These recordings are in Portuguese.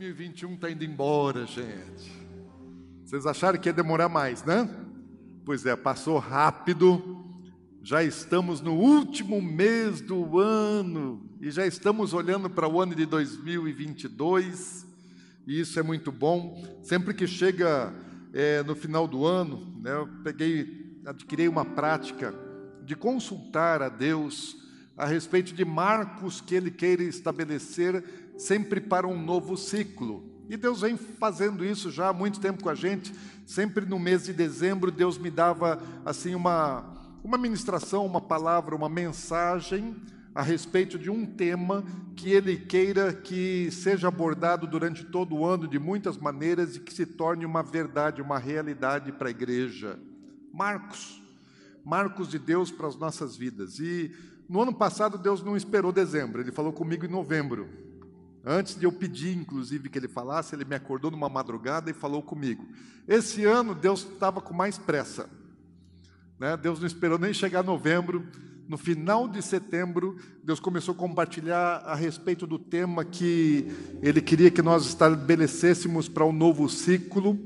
2021 está indo embora, gente. Vocês acharam que ia demorar mais, né? Pois é, passou rápido. Já estamos no último mês do ano e já estamos olhando para o ano de 2022. E isso é muito bom. Sempre que chega é, no final do ano, né, eu peguei, adquiri uma prática de consultar a Deus a respeito de marcos que Ele queira estabelecer sempre para um novo ciclo. E Deus vem fazendo isso já há muito tempo com a gente. Sempre no mês de dezembro, Deus me dava assim uma, uma ministração, uma palavra, uma mensagem a respeito de um tema que Ele queira que seja abordado durante todo o ano de muitas maneiras e que se torne uma verdade, uma realidade para a igreja. Marcos, marcos de Deus para as nossas vidas. E no ano passado, Deus não esperou dezembro, Ele falou comigo em novembro. Antes de eu pedir, inclusive, que ele falasse, ele me acordou numa madrugada e falou comigo. Esse ano Deus estava com mais pressa. Né? Deus não esperou nem chegar novembro. No final de setembro, Deus começou a compartilhar a respeito do tema que Ele queria que nós estabelecêssemos para um novo ciclo.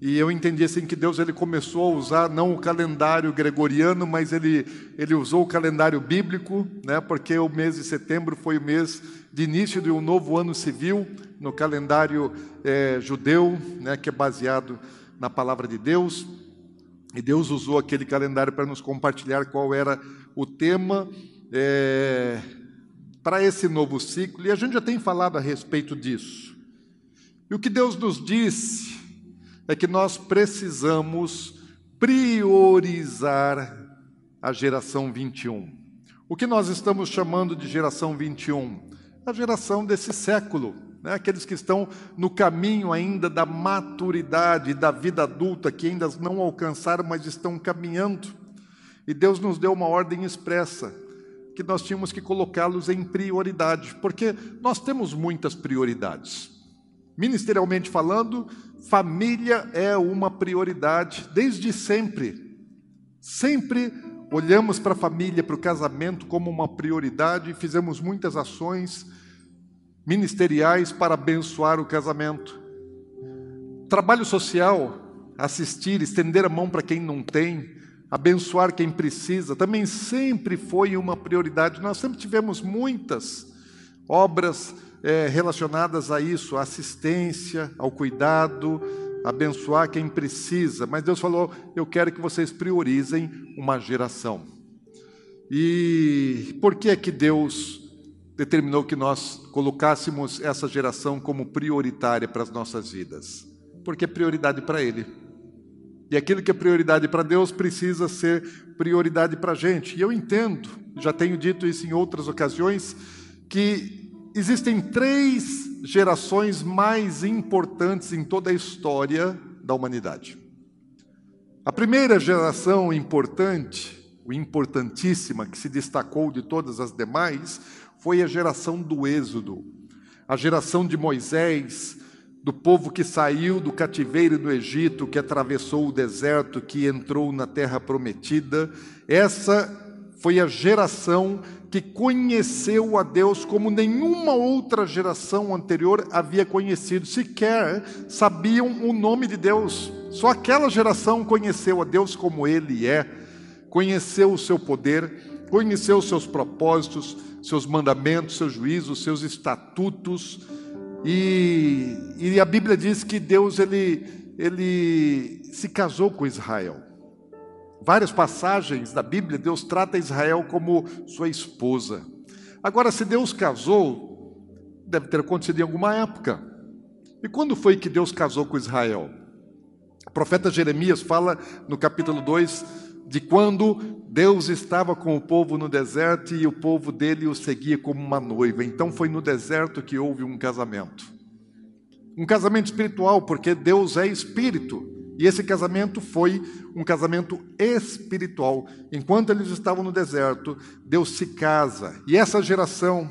E eu entendi assim que Deus ele começou a usar não o calendário gregoriano, mas ele, ele usou o calendário bíblico, né? porque o mês de setembro foi o mês de início de um novo ano civil no calendário é, judeu, né, que é baseado na palavra de Deus. E Deus usou aquele calendário para nos compartilhar qual era o tema é, para esse novo ciclo. E a gente já tem falado a respeito disso. E o que Deus nos disse é que nós precisamos priorizar a geração 21. O que nós estamos chamando de geração 21? A geração desse século, né? aqueles que estão no caminho ainda da maturidade, da vida adulta, que ainda não alcançaram, mas estão caminhando. E Deus nos deu uma ordem expressa, que nós tínhamos que colocá-los em prioridade, porque nós temos muitas prioridades. Ministerialmente falando, família é uma prioridade desde sempre. Sempre olhamos para a família, para o casamento como uma prioridade fizemos muitas ações ministeriais para abençoar o casamento. Trabalho social, assistir, estender a mão para quem não tem, abençoar quem precisa, também sempre foi uma prioridade. Nós sempre tivemos muitas obras é, relacionadas a isso, assistência, ao cuidado, abençoar quem precisa. Mas Deus falou: eu quero que vocês priorizem uma geração. E por que é que Deus determinou que nós colocássemos essa geração como prioritária para as nossas vidas? Porque é prioridade para Ele. E aquilo que é prioridade para Deus precisa ser prioridade para a gente. E eu entendo, já tenho dito isso em outras ocasiões, que existem três gerações mais importantes em toda a história da humanidade. A primeira geração importante, o importantíssima, que se destacou de todas as demais, foi a geração do Êxodo, a geração de Moisés, do povo que saiu do cativeiro do Egito, que atravessou o deserto, que entrou na terra prometida. Essa foi a geração que conheceu a Deus como nenhuma outra geração anterior havia conhecido, sequer sabiam o nome de Deus. Só aquela geração conheceu a Deus como Ele é, conheceu o seu poder, conheceu os seus propósitos, seus mandamentos, seus juízos, seus estatutos. E, e a Bíblia diz que Deus ele, ele se casou com Israel. Várias passagens da Bíblia, Deus trata Israel como sua esposa. Agora, se Deus casou, deve ter acontecido em alguma época. E quando foi que Deus casou com Israel? O profeta Jeremias fala no capítulo 2 de quando Deus estava com o povo no deserto e o povo dele o seguia como uma noiva. Então foi no deserto que houve um casamento. Um casamento espiritual, porque Deus é espírito. E esse casamento foi um casamento espiritual. Enquanto eles estavam no deserto, Deus se casa. E essa geração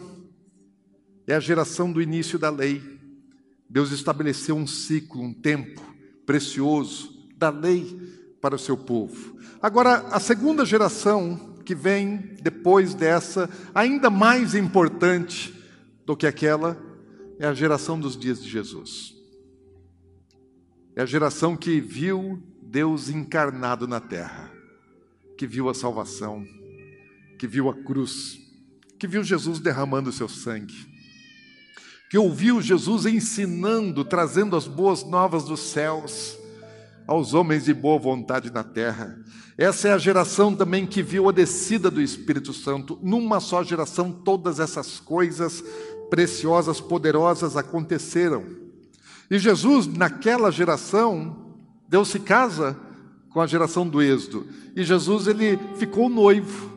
é a geração do início da lei. Deus estabeleceu um ciclo, um tempo precioso da lei para o seu povo. Agora, a segunda geração que vem depois dessa, ainda mais importante do que aquela, é a geração dos dias de Jesus. É a geração que viu Deus encarnado na terra, que viu a salvação, que viu a cruz, que viu Jesus derramando o seu sangue, que ouviu Jesus ensinando, trazendo as boas novas dos céus aos homens de boa vontade na terra. Essa é a geração também que viu a descida do Espírito Santo. Numa só geração, todas essas coisas preciosas, poderosas aconteceram. E Jesus, naquela geração, Deus se casa com a geração do Êxodo. E Jesus ele ficou noivo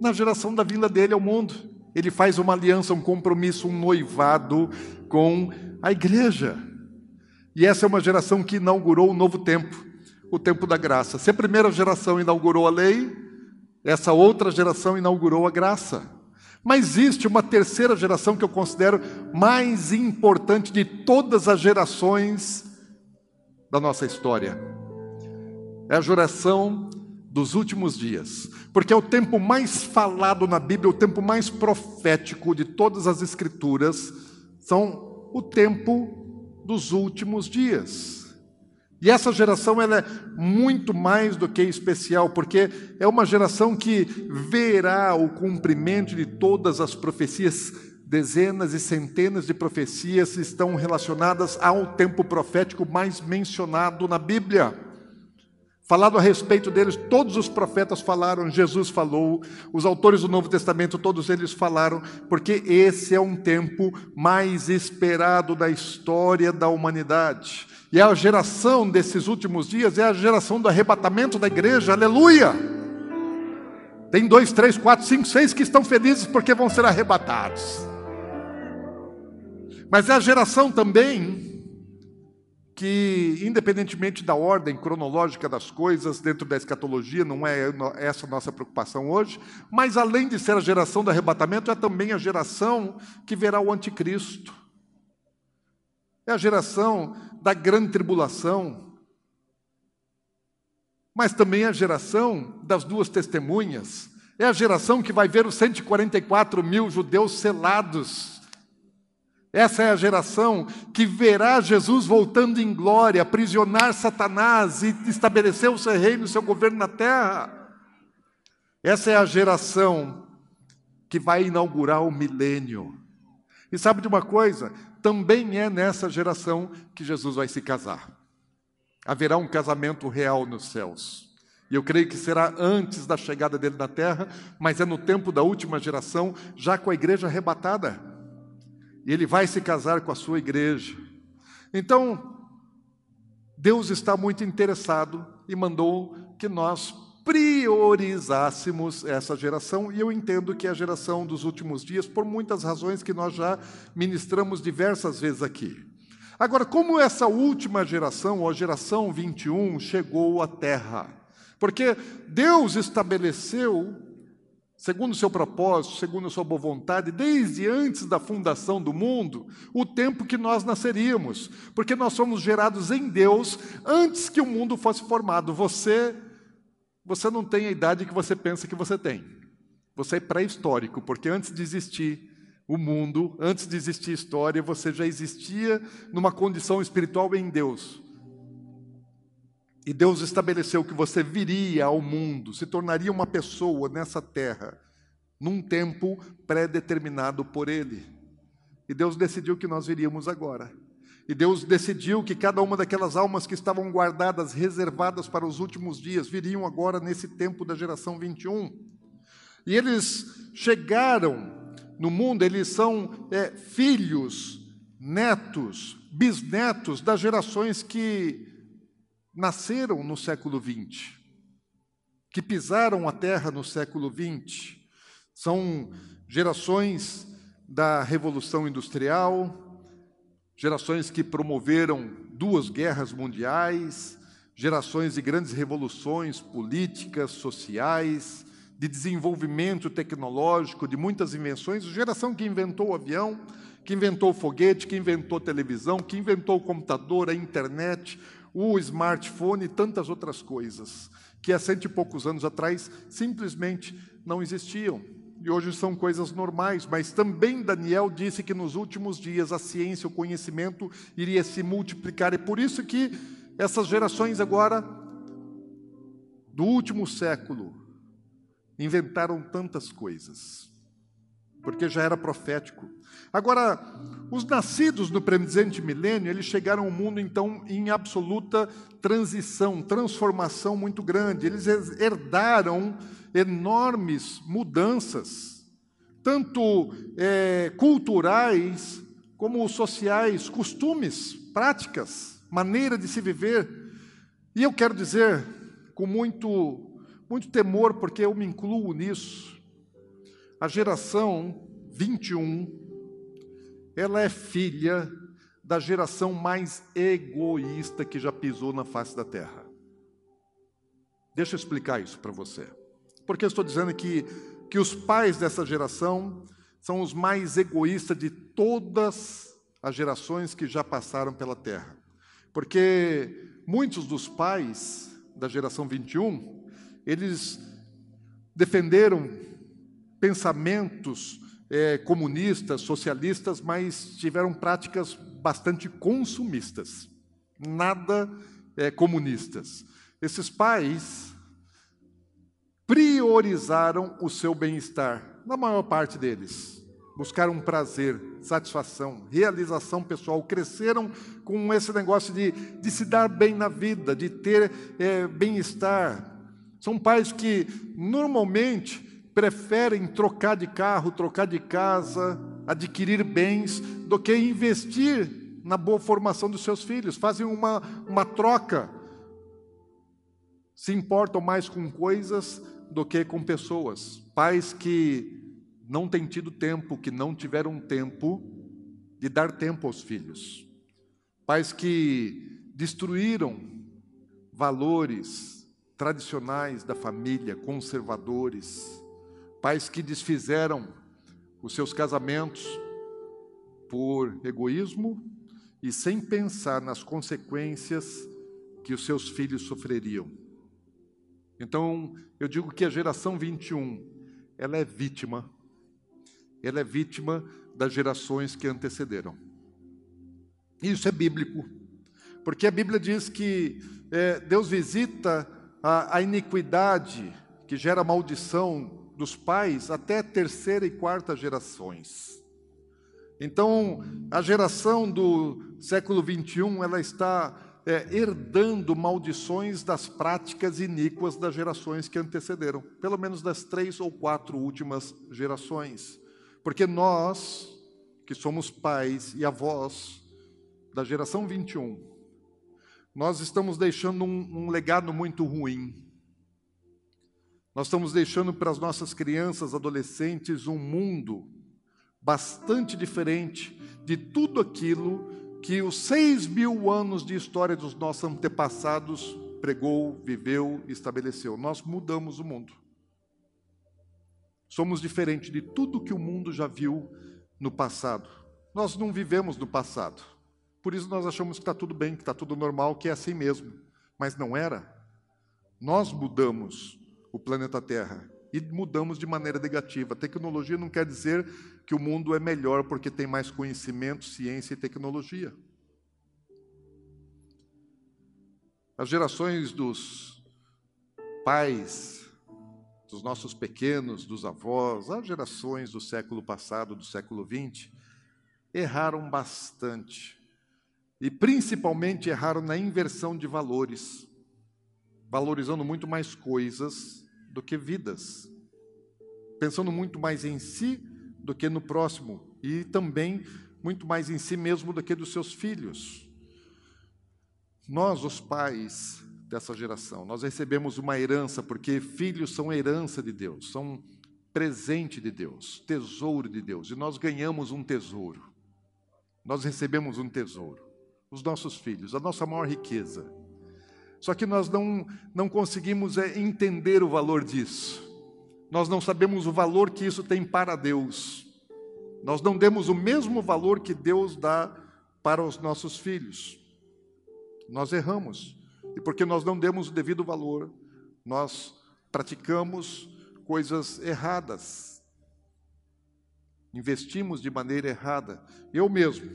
na geração da vinda dele ao mundo. Ele faz uma aliança, um compromisso, um noivado com a igreja. E essa é uma geração que inaugurou um novo tempo, o tempo da graça. Se a primeira geração inaugurou a lei, essa outra geração inaugurou a graça. Mas existe uma terceira geração que eu considero mais importante de todas as gerações da nossa história. É a geração dos últimos dias, porque é o tempo mais falado na Bíblia, o tempo mais profético de todas as Escrituras, são o tempo dos últimos dias. E essa geração ela é muito mais do que especial, porque é uma geração que verá o cumprimento de todas as profecias, dezenas e centenas de profecias estão relacionadas ao tempo profético mais mencionado na Bíblia. Falado a respeito deles, todos os profetas falaram, Jesus falou, os autores do Novo Testamento, todos eles falaram, porque esse é um tempo mais esperado da história da humanidade. E a geração desses últimos dias é a geração do arrebatamento da igreja, aleluia! Tem dois, três, quatro, cinco, seis que estão felizes porque vão ser arrebatados. Mas é a geração também que, independentemente da ordem cronológica das coisas dentro da escatologia, não é essa a nossa preocupação hoje, mas além de ser a geração do arrebatamento, é também a geração que verá o anticristo. É a geração da grande tribulação, mas também é a geração das duas testemunhas. É a geração que vai ver os 144 mil judeus selados. Essa é a geração que verá Jesus voltando em glória, aprisionar Satanás e estabelecer o seu reino, o seu governo na terra. Essa é a geração que vai inaugurar o milênio. E sabe de uma coisa? também é nessa geração que Jesus vai se casar. Haverá um casamento real nos céus. E eu creio que será antes da chegada dele na terra, mas é no tempo da última geração, já com a igreja arrebatada. E ele vai se casar com a sua igreja. Então, Deus está muito interessado e mandou que nós priorizássemos essa geração, e eu entendo que é a geração dos últimos dias, por muitas razões que nós já ministramos diversas vezes aqui. Agora, como essa última geração, ou a geração 21, chegou à Terra? Porque Deus estabeleceu, segundo o seu propósito, segundo a sua boa vontade, desde antes da fundação do mundo, o tempo que nós nasceríamos, porque nós somos gerados em Deus antes que o mundo fosse formado. Você você não tem a idade que você pensa que você tem. Você é pré-histórico, porque antes de existir o mundo, antes de existir história, você já existia numa condição espiritual em Deus. E Deus estabeleceu que você viria ao mundo, se tornaria uma pessoa nessa terra, num tempo pré-determinado por Ele. E Deus decidiu que nós viríamos agora. E Deus decidiu que cada uma daquelas almas que estavam guardadas, reservadas para os últimos dias, viriam agora nesse tempo da geração 21. E eles chegaram no mundo, eles são é, filhos, netos, bisnetos das gerações que nasceram no século 20, que pisaram a terra no século 20. São gerações da Revolução Industrial, gerações que promoveram duas guerras mundiais, gerações de grandes revoluções políticas, sociais, de desenvolvimento tecnológico, de muitas invenções, geração que inventou o avião, que inventou o foguete, que inventou televisão, que inventou o computador, a internet, o smartphone e tantas outras coisas, que há cento e poucos anos atrás simplesmente não existiam. E hoje são coisas normais, mas também Daniel disse que nos últimos dias a ciência, o conhecimento iria se multiplicar. E por isso que essas gerações agora, do último século, inventaram tantas coisas, porque já era profético. Agora, os nascidos no presente milênio, eles chegaram ao mundo então em absoluta transição, transformação muito grande. Eles herdaram enormes mudanças, tanto é, culturais como sociais, costumes, práticas, maneira de se viver. E eu quero dizer com muito, muito temor, porque eu me incluo nisso, a geração 21 ela é filha da geração mais egoísta que já pisou na face da terra. Deixa eu explicar isso para você. Porque eu estou dizendo que, que os pais dessa geração são os mais egoístas de todas as gerações que já passaram pela terra. Porque muitos dos pais da geração 21, eles defenderam pensamentos é, comunistas, socialistas, mas tiveram práticas bastante consumistas, nada é, comunistas. Esses pais priorizaram o seu bem-estar, na maior parte deles. Buscaram prazer, satisfação, realização pessoal, cresceram com esse negócio de, de se dar bem na vida, de ter é, bem-estar. São pais que, normalmente, preferem trocar de carro, trocar de casa, adquirir bens, do que investir na boa formação dos seus filhos. Fazem uma, uma troca. Se importam mais com coisas do que com pessoas. Pais que não têm tido tempo, que não tiveram tempo de dar tempo aos filhos. Pais que destruíram valores tradicionais da família, conservadores pais que desfizeram os seus casamentos por egoísmo e sem pensar nas consequências que os seus filhos sofreriam. Então, eu digo que a geração 21, ela é vítima, ela é vítima das gerações que antecederam. Isso é bíblico, porque a Bíblia diz que é, Deus visita a, a iniquidade que gera maldição dos pais até terceira e quarta gerações. Então, a geração do século 21, ela está é, herdando maldições das práticas iníquas das gerações que antecederam, pelo menos das três ou quatro últimas gerações. Porque nós, que somos pais e avós da geração 21, nós estamos deixando um, um legado muito ruim nós estamos deixando para as nossas crianças, adolescentes, um mundo bastante diferente de tudo aquilo que os seis mil anos de história dos nossos antepassados pregou, viveu, estabeleceu. Nós mudamos o mundo. Somos diferentes de tudo que o mundo já viu no passado. Nós não vivemos no passado. Por isso nós achamos que está tudo bem, que está tudo normal, que é assim mesmo. Mas não era. Nós mudamos o planeta Terra e mudamos de maneira negativa. Tecnologia não quer dizer que o mundo é melhor porque tem mais conhecimento, ciência e tecnologia. As gerações dos pais, dos nossos pequenos, dos avós, as gerações do século passado, do século XX, erraram bastante. E principalmente erraram na inversão de valores, valorizando muito mais coisas do que vidas, pensando muito mais em si do que no próximo e também muito mais em si mesmo do que dos seus filhos. Nós, os pais dessa geração, nós recebemos uma herança, porque filhos são herança de Deus, são presente de Deus, tesouro de Deus, e nós ganhamos um tesouro. nós recebemos um tesouro, os nossos filhos, a nossa maior riqueza. Só que nós não, não conseguimos é, entender o valor disso. Nós não sabemos o valor que isso tem para Deus. Nós não demos o mesmo valor que Deus dá para os nossos filhos. Nós erramos. E porque nós não demos o devido valor, nós praticamos coisas erradas. Investimos de maneira errada. Eu mesmo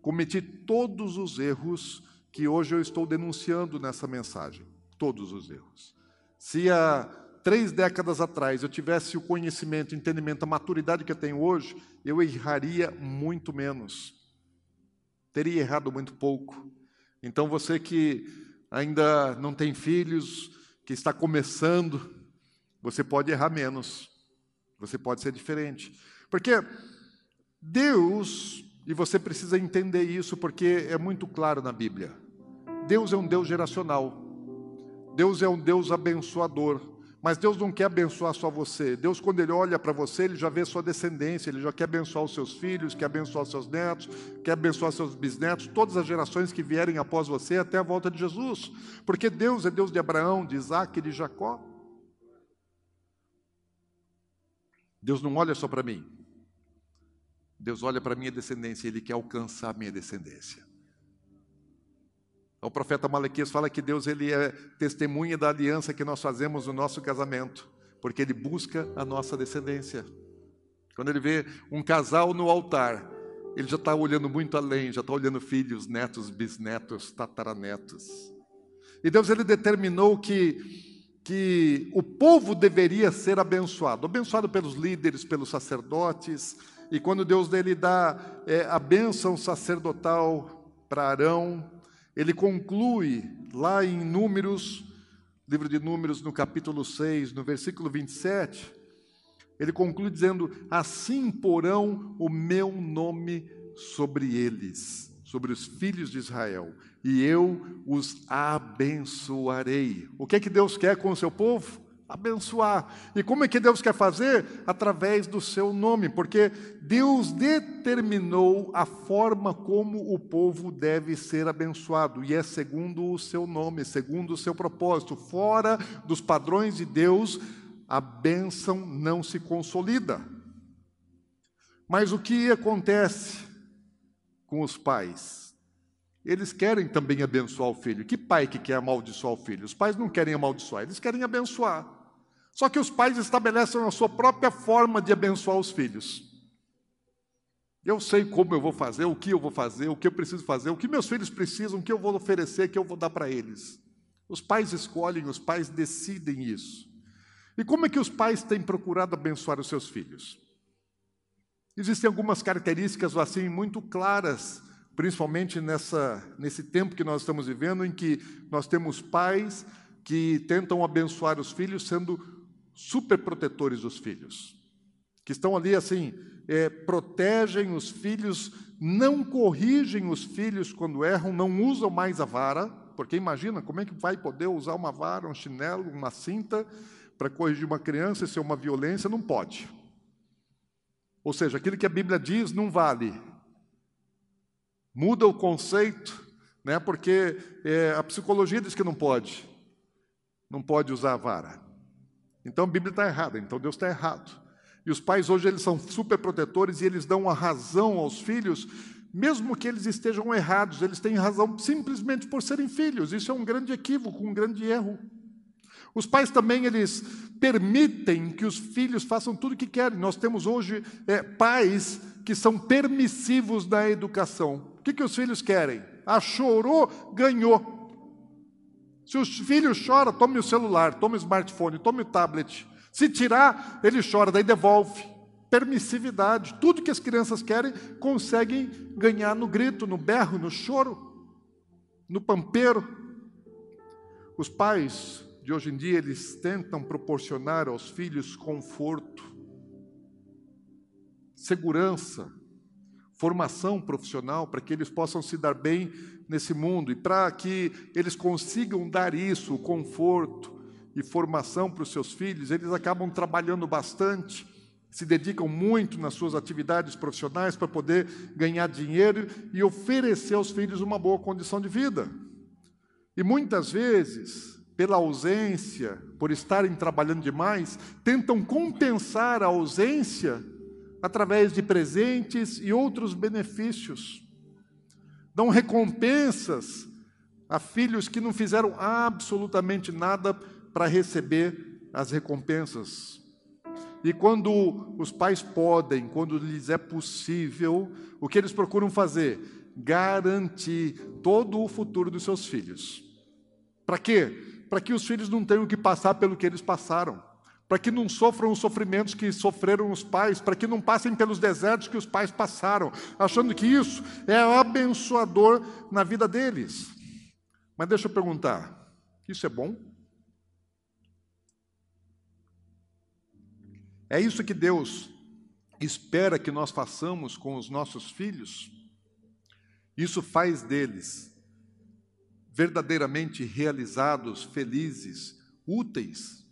cometi todos os erros que hoje eu estou denunciando nessa mensagem. Todos os erros. Se há três décadas atrás eu tivesse o conhecimento, o entendimento, a maturidade que eu tenho hoje, eu erraria muito menos. Teria errado muito pouco. Então você que ainda não tem filhos, que está começando, você pode errar menos. Você pode ser diferente. Porque Deus, e você precisa entender isso porque é muito claro na Bíblia. Deus é um Deus geracional. Deus é um Deus abençoador. Mas Deus não quer abençoar só você. Deus, quando Ele olha para você, Ele já vê sua descendência, Ele já quer abençoar os seus filhos, quer abençoar os seus netos, quer abençoar seus bisnetos, todas as gerações que vierem após você até a volta de Jesus. Porque Deus é Deus de Abraão, de Isaac e de Jacó. Deus não olha só para mim. Deus olha para a minha descendência, Ele quer alcançar a minha descendência. O profeta Malaquias fala que Deus ele é testemunha da aliança que nós fazemos no nosso casamento, porque ele busca a nossa descendência. Quando ele vê um casal no altar, ele já está olhando muito além, já está olhando filhos, netos, bisnetos, tataranetos. E Deus ele determinou que que o povo deveria ser abençoado, abençoado pelos líderes, pelos sacerdotes. E quando Deus dele dá é, a bênção sacerdotal para Arão, ele conclui lá em Números, livro de Números, no capítulo 6, no versículo 27, ele conclui dizendo: Assim porão o meu nome sobre eles, sobre os filhos de Israel, e eu os abençoarei. O que é que Deus quer com o seu povo? Abençoar. E como é que Deus quer fazer? Através do seu nome, porque Deus determinou a forma como o povo deve ser abençoado, e é segundo o seu nome, segundo o seu propósito. Fora dos padrões de Deus, a bênção não se consolida. Mas o que acontece com os pais? Eles querem também abençoar o filho. Que pai que quer amaldiçoar o filho? Os pais não querem amaldiçoar, eles querem abençoar. Só que os pais estabelecem a sua própria forma de abençoar os filhos. Eu sei como eu vou fazer, o que eu vou fazer, o que eu preciso fazer, o que meus filhos precisam, o que eu vou oferecer, o que eu vou dar para eles. Os pais escolhem, os pais decidem isso. E como é que os pais têm procurado abençoar os seus filhos? Existem algumas características assim muito claras, principalmente nessa, nesse tempo que nós estamos vivendo, em que nós temos pais que tentam abençoar os filhos sendo superprotetores dos filhos, que estão ali assim, é, protegem os filhos, não corrigem os filhos quando erram, não usam mais a vara, porque imagina como é que vai poder usar uma vara, um chinelo, uma cinta para corrigir uma criança e ser uma violência? Não pode. Ou seja, aquilo que a Bíblia diz não vale. Muda o conceito, né? porque é, a psicologia diz que não pode. Não pode usar a vara. Então a Bíblia está errada, então Deus está errado. E os pais hoje eles são super protetores e eles dão a razão aos filhos, mesmo que eles estejam errados, eles têm razão simplesmente por serem filhos. Isso é um grande equívoco, um grande erro. Os pais também eles permitem que os filhos façam tudo o que querem. Nós temos hoje é, pais que são permissivos na educação. O que, que os filhos querem? Ah, chorou, ganhou. Se os filhos choram, tome o celular, tome o smartphone, tome o tablet. Se tirar, ele chora, daí devolve. Permissividade. Tudo que as crianças querem, conseguem ganhar no grito, no berro, no choro, no pampeiro. Os pais de hoje em dia, eles tentam proporcionar aos filhos conforto, segurança, formação profissional para que eles possam se dar bem nesse mundo e para que eles consigam dar isso, o conforto e formação para os seus filhos, eles acabam trabalhando bastante, se dedicam muito nas suas atividades profissionais para poder ganhar dinheiro e oferecer aos filhos uma boa condição de vida. E muitas vezes, pela ausência, por estarem trabalhando demais, tentam compensar a ausência através de presentes e outros benefícios. Dão recompensas a filhos que não fizeram absolutamente nada para receber as recompensas. E quando os pais podem, quando lhes é possível, o que eles procuram fazer? Garantir todo o futuro dos seus filhos. Para quê? Para que os filhos não tenham que passar pelo que eles passaram. Para que não sofram os sofrimentos que sofreram os pais, para que não passem pelos desertos que os pais passaram, achando que isso é abençoador na vida deles. Mas deixa eu perguntar: isso é bom? É isso que Deus espera que nós façamos com os nossos filhos? Isso faz deles verdadeiramente realizados, felizes, úteis?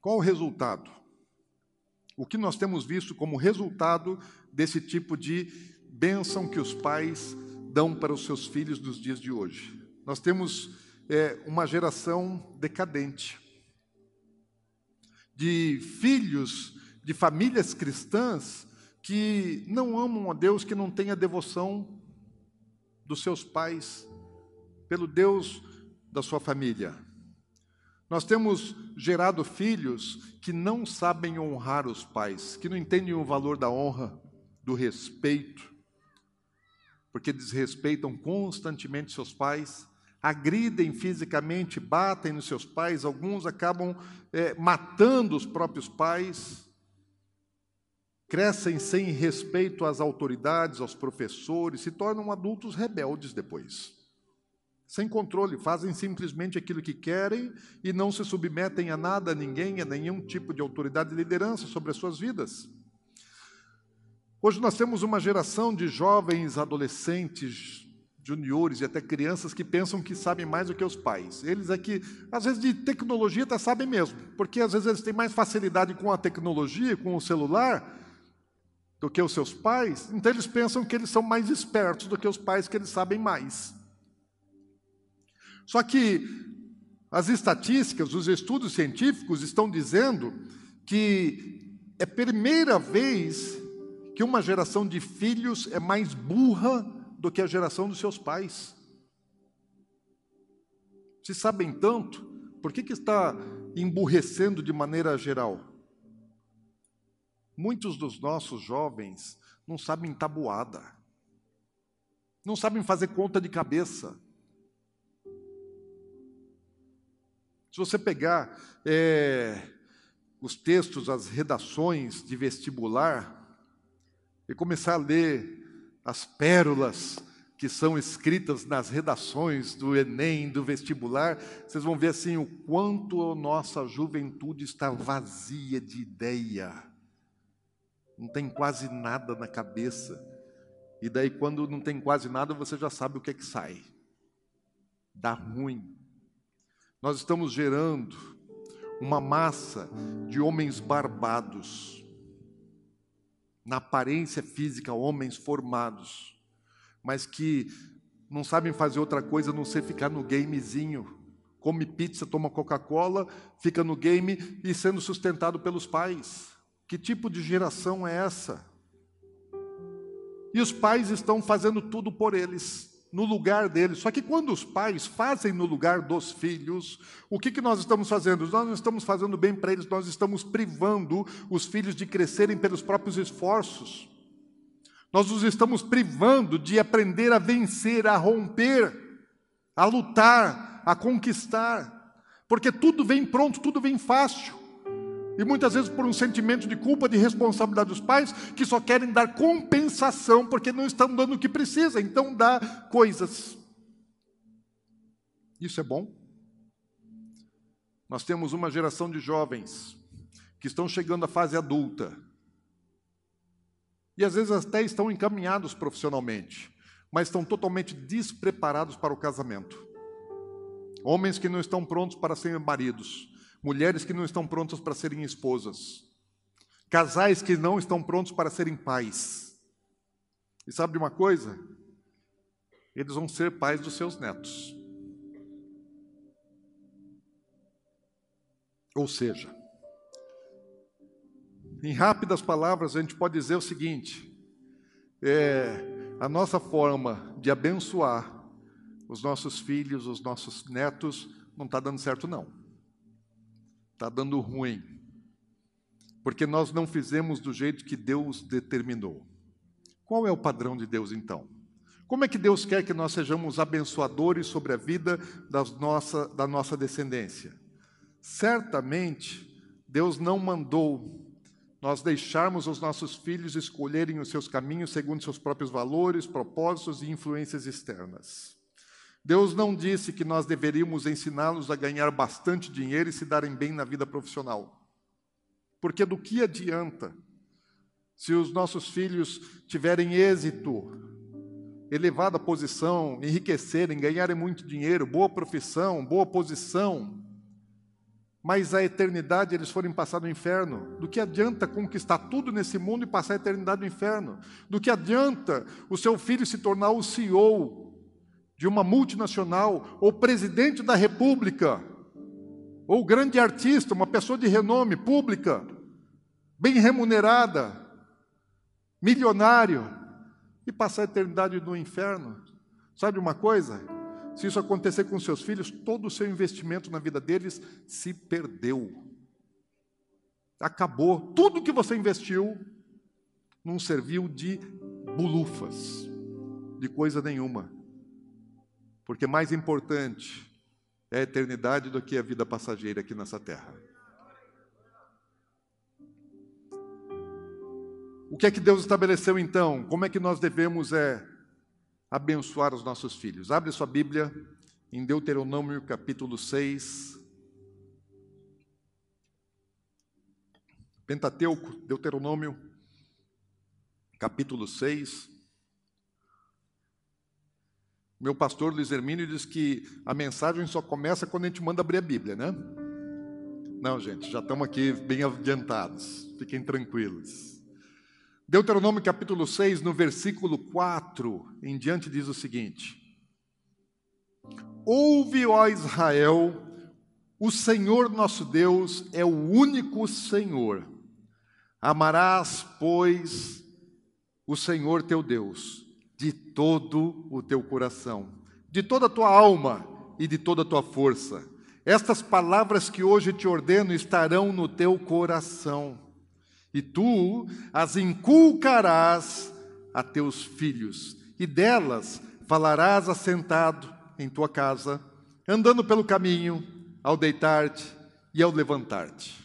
Qual o resultado? O que nós temos visto como resultado desse tipo de bênção que os pais dão para os seus filhos nos dias de hoje? Nós temos é, uma geração decadente de filhos de famílias cristãs que não amam a Deus, que não têm a devoção dos seus pais pelo Deus da sua família. Nós temos gerado filhos que não sabem honrar os pais, que não entendem o valor da honra, do respeito, porque desrespeitam constantemente seus pais, agridem fisicamente, batem nos seus pais, alguns acabam é, matando os próprios pais, crescem sem respeito às autoridades, aos professores, se tornam adultos rebeldes depois. Sem controle, fazem simplesmente aquilo que querem e não se submetem a nada, a ninguém, a nenhum tipo de autoridade e liderança sobre as suas vidas. Hoje nós temos uma geração de jovens, adolescentes, juniores e até crianças que pensam que sabem mais do que os pais. Eles aqui, às vezes de tecnologia até sabem mesmo, porque às vezes eles têm mais facilidade com a tecnologia, com o celular, do que os seus pais, então eles pensam que eles são mais espertos do que os pais, que eles sabem mais. Só que as estatísticas, os estudos científicos estão dizendo que é a primeira vez que uma geração de filhos é mais burra do que a geração dos seus pais. Se sabem tanto, por que, que está emburrecendo de maneira geral? Muitos dos nossos jovens não sabem tabuada, não sabem fazer conta de cabeça. Se você pegar é, os textos, as redações de vestibular, e começar a ler as pérolas que são escritas nas redações do Enem, do vestibular, vocês vão ver assim o quanto a nossa juventude está vazia de ideia. Não tem quase nada na cabeça. E daí quando não tem quase nada, você já sabe o que é que sai. Dá ruim. Nós estamos gerando uma massa de homens barbados na aparência física, homens formados, mas que não sabem fazer outra coisa a não ser ficar no gamezinho. Come pizza, toma Coca-Cola, fica no game e sendo sustentado pelos pais. Que tipo de geração é essa? E os pais estão fazendo tudo por eles no lugar deles. Só que quando os pais fazem no lugar dos filhos, o que, que nós estamos fazendo? Nós não estamos fazendo bem para eles, nós estamos privando os filhos de crescerem pelos próprios esforços. Nós os estamos privando de aprender a vencer, a romper, a lutar, a conquistar. Porque tudo vem pronto, tudo vem fácil. E muitas vezes por um sentimento de culpa, de responsabilidade dos pais, que só querem dar compensação porque não estão dando o que precisa, então dá coisas. Isso é bom? Nós temos uma geração de jovens que estão chegando à fase adulta. E às vezes até estão encaminhados profissionalmente, mas estão totalmente despreparados para o casamento. Homens que não estão prontos para serem maridos, mulheres que não estão prontas para serem esposas, casais que não estão prontos para serem pais. E sabe de uma coisa? Eles vão ser pais dos seus netos. Ou seja, em rápidas palavras, a gente pode dizer o seguinte: é, a nossa forma de abençoar os nossos filhos, os nossos netos, não está dando certo, não. Está dando ruim. Porque nós não fizemos do jeito que Deus determinou. Qual é o padrão de Deus, então? Como é que Deus quer que nós sejamos abençoadores sobre a vida das nossa, da nossa descendência? Certamente, Deus não mandou nós deixarmos os nossos filhos escolherem os seus caminhos segundo seus próprios valores, propósitos e influências externas. Deus não disse que nós deveríamos ensiná-los a ganhar bastante dinheiro e se darem bem na vida profissional. Porque do que adianta se os nossos filhos tiverem êxito, elevada posição, enriquecerem, ganharem muito dinheiro, boa profissão, boa posição, mas a eternidade eles forem passar no inferno. Do que adianta conquistar tudo nesse mundo e passar a eternidade no inferno? Do que adianta o seu filho se tornar o CEO de uma multinacional, ou presidente da república, ou grande artista, uma pessoa de renome pública, bem remunerada, milionário, e passar a eternidade no inferno? Sabe uma coisa? Se isso acontecer com seus filhos, todo o seu investimento na vida deles se perdeu. Acabou. Tudo que você investiu não serviu de bulufas, de coisa nenhuma. Porque mais importante é a eternidade do que a vida passageira aqui nessa terra. O que é que Deus estabeleceu então? Como é que nós devemos é abençoar os nossos filhos. Abre sua Bíblia em Deuteronômio capítulo 6. Pentateuco, Deuteronômio capítulo 6. Meu pastor Luiz Hermínio diz que a mensagem só começa quando a gente manda abrir a Bíblia, né? Não, gente, já estamos aqui bem adiantados. Fiquem tranquilos. Deuteronômio capítulo 6, no versículo 4 em diante, diz o seguinte: Ouve, ó Israel, o Senhor nosso Deus é o único Senhor. Amarás, pois, o Senhor teu Deus de todo o teu coração, de toda a tua alma e de toda a tua força. Estas palavras que hoje te ordeno estarão no teu coração e tu as inculcarás a teus filhos, e delas falarás assentado em tua casa, andando pelo caminho, ao deitar-te e ao levantar-te.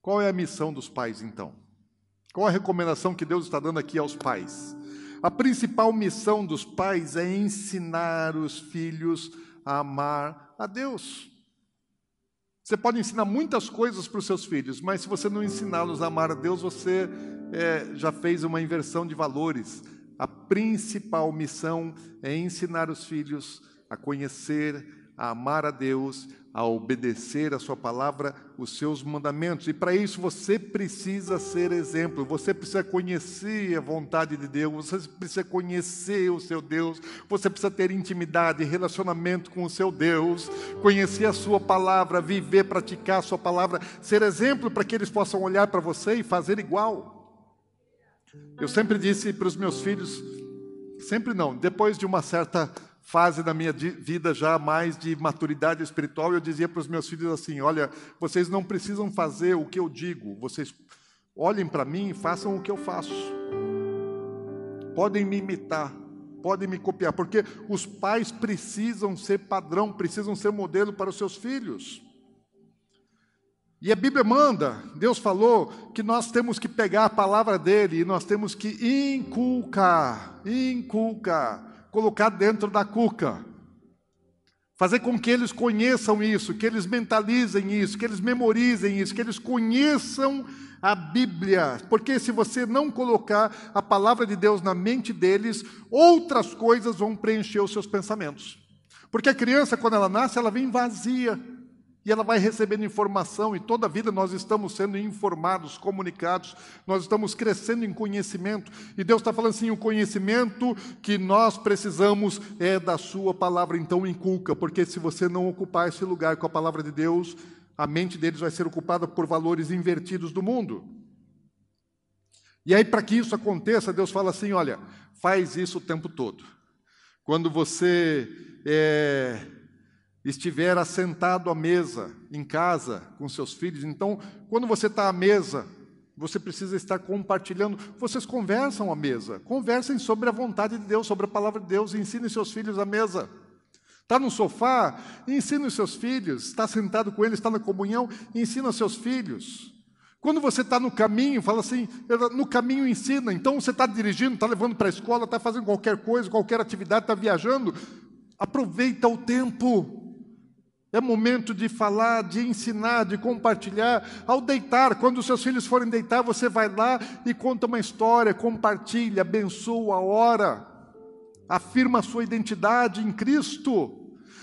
Qual é a missão dos pais, então? Qual a recomendação que Deus está dando aqui aos pais? A principal missão dos pais é ensinar os filhos a amar a Deus. Você pode ensinar muitas coisas para os seus filhos, mas se você não ensiná-los a amar a Deus, você é, já fez uma inversão de valores. A principal missão é ensinar os filhos a conhecer, a amar a Deus, a obedecer a Sua palavra, os seus mandamentos. E para isso você precisa ser exemplo, você precisa conhecer a vontade de Deus, você precisa conhecer o seu Deus, você precisa ter intimidade, relacionamento com o seu Deus, conhecer a Sua palavra, viver, praticar a Sua palavra, ser exemplo para que eles possam olhar para você e fazer igual. Eu sempre disse para os meus filhos, sempre não, depois de uma certa fase da minha vida já mais de maturidade espiritual, eu dizia para os meus filhos assim: olha, vocês não precisam fazer o que eu digo, vocês olhem para mim e façam o que eu faço. Podem me imitar, podem me copiar, porque os pais precisam ser padrão, precisam ser modelo para os seus filhos. E a Bíblia manda, Deus falou que nós temos que pegar a palavra dele e nós temos que inculcar, inculcar colocar dentro da cuca. Fazer com que eles conheçam isso, que eles mentalizem isso, que eles memorizem isso, que eles conheçam a Bíblia. Porque se você não colocar a palavra de Deus na mente deles, outras coisas vão preencher os seus pensamentos. Porque a criança, quando ela nasce, ela vem vazia. E ela vai recebendo informação, e toda a vida nós estamos sendo informados, comunicados, nós estamos crescendo em conhecimento. E Deus está falando assim: o conhecimento que nós precisamos é da Sua palavra, então inculca, porque se você não ocupar esse lugar com a palavra de Deus, a mente deles vai ser ocupada por valores invertidos do mundo. E aí, para que isso aconteça, Deus fala assim: olha, faz isso o tempo todo. Quando você é, estiver assentado à mesa, em casa, com seus filhos, então, quando você está à mesa, você precisa estar compartilhando. Vocês conversam à mesa, conversem sobre a vontade de Deus, sobre a palavra de Deus, ensinem seus filhos à mesa. Está no sofá, ensina os seus filhos. Está sentado com eles, está na comunhão, ensina os seus filhos. Quando você está no caminho, fala assim, no caminho ensina. Então você está dirigindo, está levando para a escola, está fazendo qualquer coisa, qualquer atividade, está viajando. Aproveita o tempo. É momento de falar, de ensinar, de compartilhar. Ao deitar, quando seus filhos forem deitar, você vai lá e conta uma história, compartilha, abençoa a hora afirma a sua identidade em Cristo.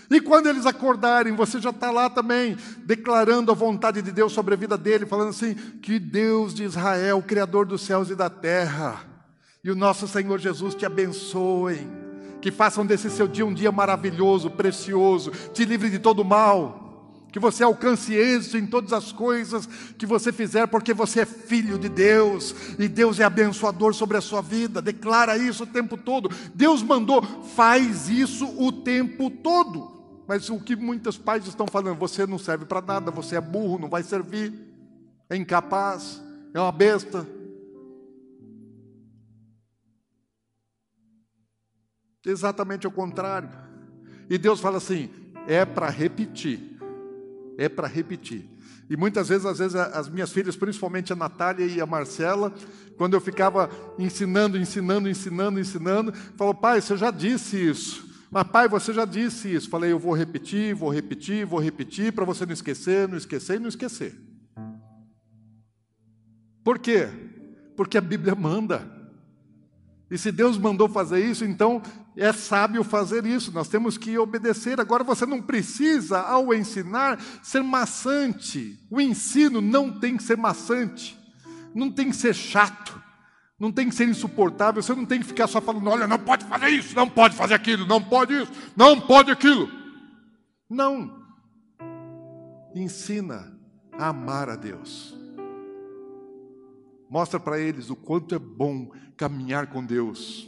E quando eles acordarem, você já está lá também, declarando a vontade de Deus sobre a vida dele, falando assim: que Deus de Israel, Criador dos céus e da terra, e o nosso Senhor Jesus te abençoem, que façam desse seu dia um dia maravilhoso, precioso, te livre de todo mal que você alcance êxito em todas as coisas que você fizer, porque você é filho de Deus e Deus é abençoador sobre a sua vida. Declara isso o tempo todo. Deus mandou, faz isso o tempo todo. Mas o que muitos pais estão falando, você não serve para nada, você é burro, não vai servir, é incapaz, é uma besta. Exatamente o contrário. E Deus fala assim: é para repetir é para repetir. E muitas vezes, às vezes, as minhas filhas, principalmente a Natália e a Marcela, quando eu ficava ensinando, ensinando, ensinando, ensinando, falou, pai, você já disse isso. Mas, pai, você já disse isso. Falei, eu vou repetir, vou repetir, vou repetir, para você não esquecer, não esquecer e não esquecer. Por quê? Porque a Bíblia manda. E se Deus mandou fazer isso, então é sábio fazer isso, nós temos que obedecer. Agora você não precisa, ao ensinar, ser maçante. O ensino não tem que ser maçante, não tem que ser chato, não tem que ser insuportável. Você não tem que ficar só falando: olha, não pode fazer isso, não pode fazer aquilo, não pode isso, não pode aquilo. Não. Ensina a amar a Deus. Mostra para eles o quanto é bom caminhar com Deus.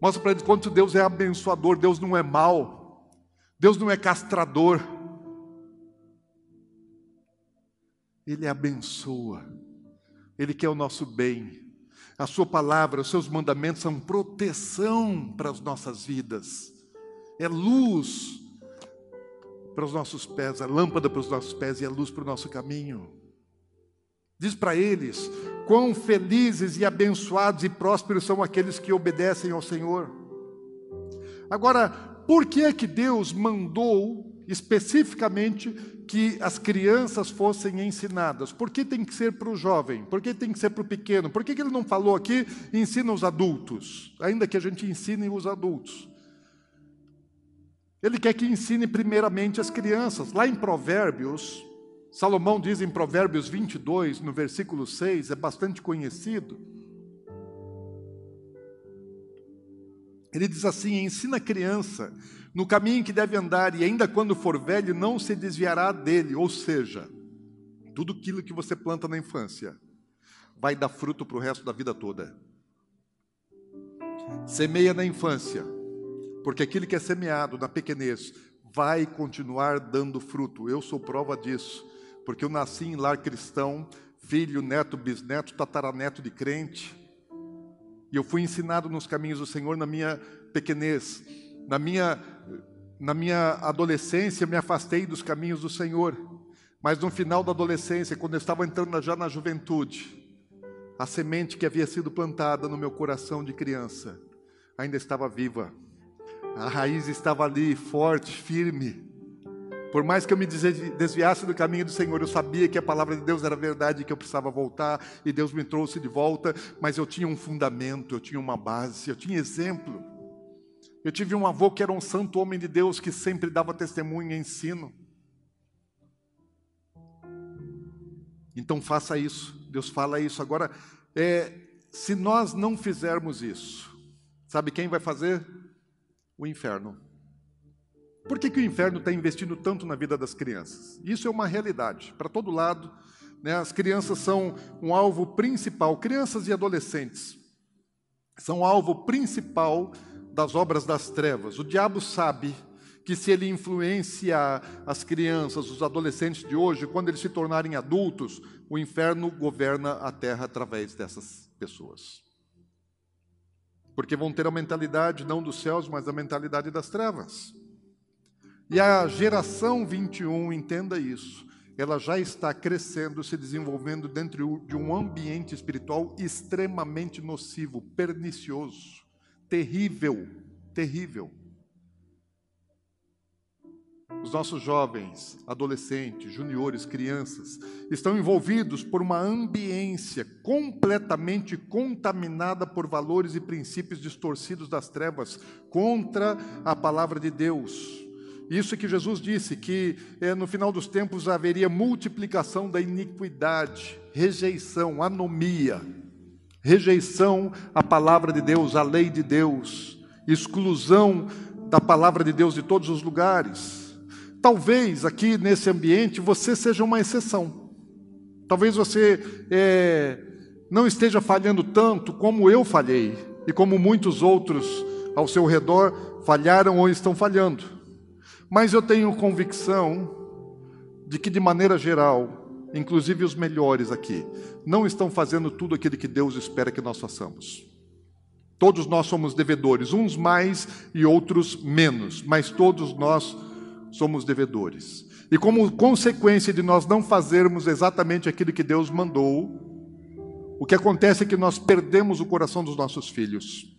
Mostra para eles quanto Deus é abençoador, Deus não é mau, Deus não é castrador. Ele abençoa, Ele quer o nosso bem. A Sua palavra, os Seus mandamentos são proteção para as nossas vidas, é luz para os nossos pés, é lâmpada para os nossos pés e é luz para o nosso caminho. Diz para eles: quão felizes e abençoados e prósperos são aqueles que obedecem ao Senhor. Agora, por que é que Deus mandou especificamente que as crianças fossem ensinadas? Por que tem que ser para o jovem? Por que tem que ser para o pequeno? Por que, que ele não falou aqui, ensina os adultos? Ainda que a gente ensine os adultos. Ele quer que ensine primeiramente as crianças. Lá em Provérbios, Salomão diz em Provérbios 22, no versículo 6, é bastante conhecido. Ele diz assim: Ensina a criança no caminho que deve andar, e ainda quando for velho, não se desviará dele. Ou seja, tudo aquilo que você planta na infância vai dar fruto para o resto da vida toda. Semeia na infância, porque aquilo que é semeado na pequenez vai continuar dando fruto. Eu sou prova disso porque eu nasci em lar cristão, filho, neto, bisneto, tataraneto de crente, e eu fui ensinado nos caminhos do Senhor na minha pequenez, na minha, na minha adolescência, me afastei dos caminhos do Senhor, mas no final da adolescência, quando eu estava entrando já na juventude, a semente que havia sido plantada no meu coração de criança ainda estava viva, a raiz estava ali, forte, firme, por mais que eu me desviasse do caminho do Senhor, eu sabia que a palavra de Deus era verdade e que eu precisava voltar, e Deus me trouxe de volta, mas eu tinha um fundamento, eu tinha uma base, eu tinha exemplo. Eu tive um avô que era um santo homem de Deus que sempre dava testemunho e ensino. Então faça isso. Deus fala isso. Agora, é, se nós não fizermos isso, sabe quem vai fazer? O inferno. Por que, que o inferno está investindo tanto na vida das crianças? Isso é uma realidade. Para todo lado, né, as crianças são um alvo principal, crianças e adolescentes são alvo principal das obras das trevas. O diabo sabe que se ele influenciar as crianças, os adolescentes de hoje, quando eles se tornarem adultos, o inferno governa a terra através dessas pessoas. Porque vão ter a mentalidade não dos céus, mas a mentalidade das trevas. E a geração 21, entenda isso, ela já está crescendo, se desenvolvendo dentro de um ambiente espiritual extremamente nocivo, pernicioso, terrível, terrível. Os nossos jovens, adolescentes, juniores, crianças, estão envolvidos por uma ambiência completamente contaminada por valores e princípios distorcidos das trevas contra a palavra de Deus. Isso que Jesus disse, que é, no final dos tempos haveria multiplicação da iniquidade, rejeição, anomia, rejeição à palavra de Deus, à lei de Deus, exclusão da palavra de Deus de todos os lugares. Talvez aqui nesse ambiente você seja uma exceção. Talvez você é, não esteja falhando tanto como eu falhei e como muitos outros ao seu redor falharam ou estão falhando. Mas eu tenho convicção de que, de maneira geral, inclusive os melhores aqui, não estão fazendo tudo aquilo que Deus espera que nós façamos. Todos nós somos devedores, uns mais e outros menos, mas todos nós somos devedores. E como consequência de nós não fazermos exatamente aquilo que Deus mandou, o que acontece é que nós perdemos o coração dos nossos filhos.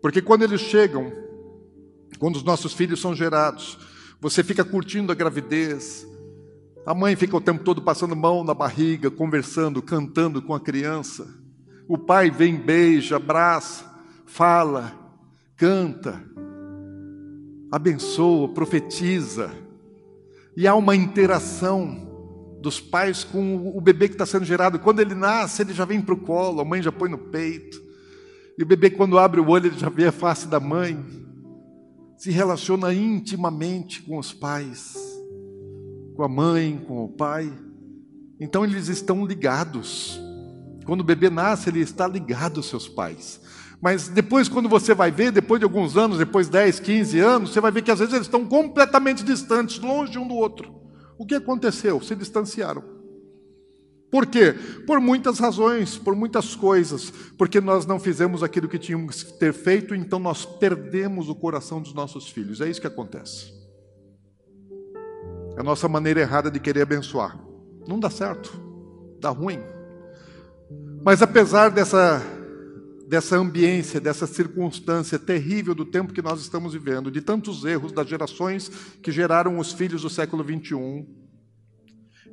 Porque quando eles chegam quando os nossos filhos são gerados, você fica curtindo a gravidez, a mãe fica o tempo todo passando mão na barriga, conversando, cantando com a criança. O pai vem, beija, abraça, fala, canta, abençoa, profetiza. E há uma interação dos pais com o bebê que está sendo gerado. Quando ele nasce, ele já vem para o colo, a mãe já põe no peito. E o bebê, quando abre o olho, ele já vê a face da mãe se relaciona intimamente com os pais, com a mãe, com o pai. Então eles estão ligados. Quando o bebê nasce, ele está ligado aos seus pais. Mas depois, quando você vai ver, depois de alguns anos, depois de 10, 15 anos, você vai ver que às vezes eles estão completamente distantes, longe um do outro. O que aconteceu? Se distanciaram. Por quê? Por muitas razões, por muitas coisas. Porque nós não fizemos aquilo que tínhamos que ter feito, então nós perdemos o coração dos nossos filhos. É isso que acontece. É a nossa maneira errada de querer abençoar. Não dá certo, dá ruim. Mas apesar dessa, dessa ambiência, dessa circunstância terrível do tempo que nós estamos vivendo, de tantos erros das gerações que geraram os filhos do século 21,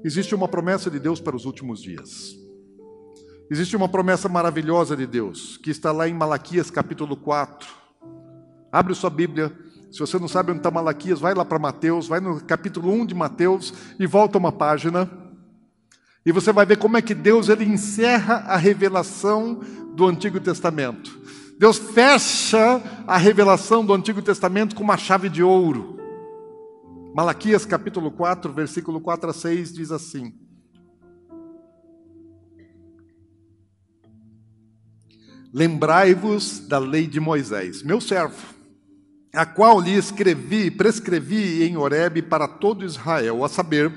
Existe uma promessa de Deus para os últimos dias. Existe uma promessa maravilhosa de Deus, que está lá em Malaquias capítulo 4. Abre sua Bíblia. Se você não sabe onde está Malaquias, vai lá para Mateus, vai no capítulo 1 de Mateus e volta uma página. E você vai ver como é que Deus ele encerra a revelação do Antigo Testamento. Deus fecha a revelação do Antigo Testamento com uma chave de ouro. Malaquias capítulo 4, versículo 4 a 6 diz assim: Lembrai-vos da lei de Moisés, meu servo, a qual lhe escrevi, prescrevi em Horebe para todo Israel, a saber,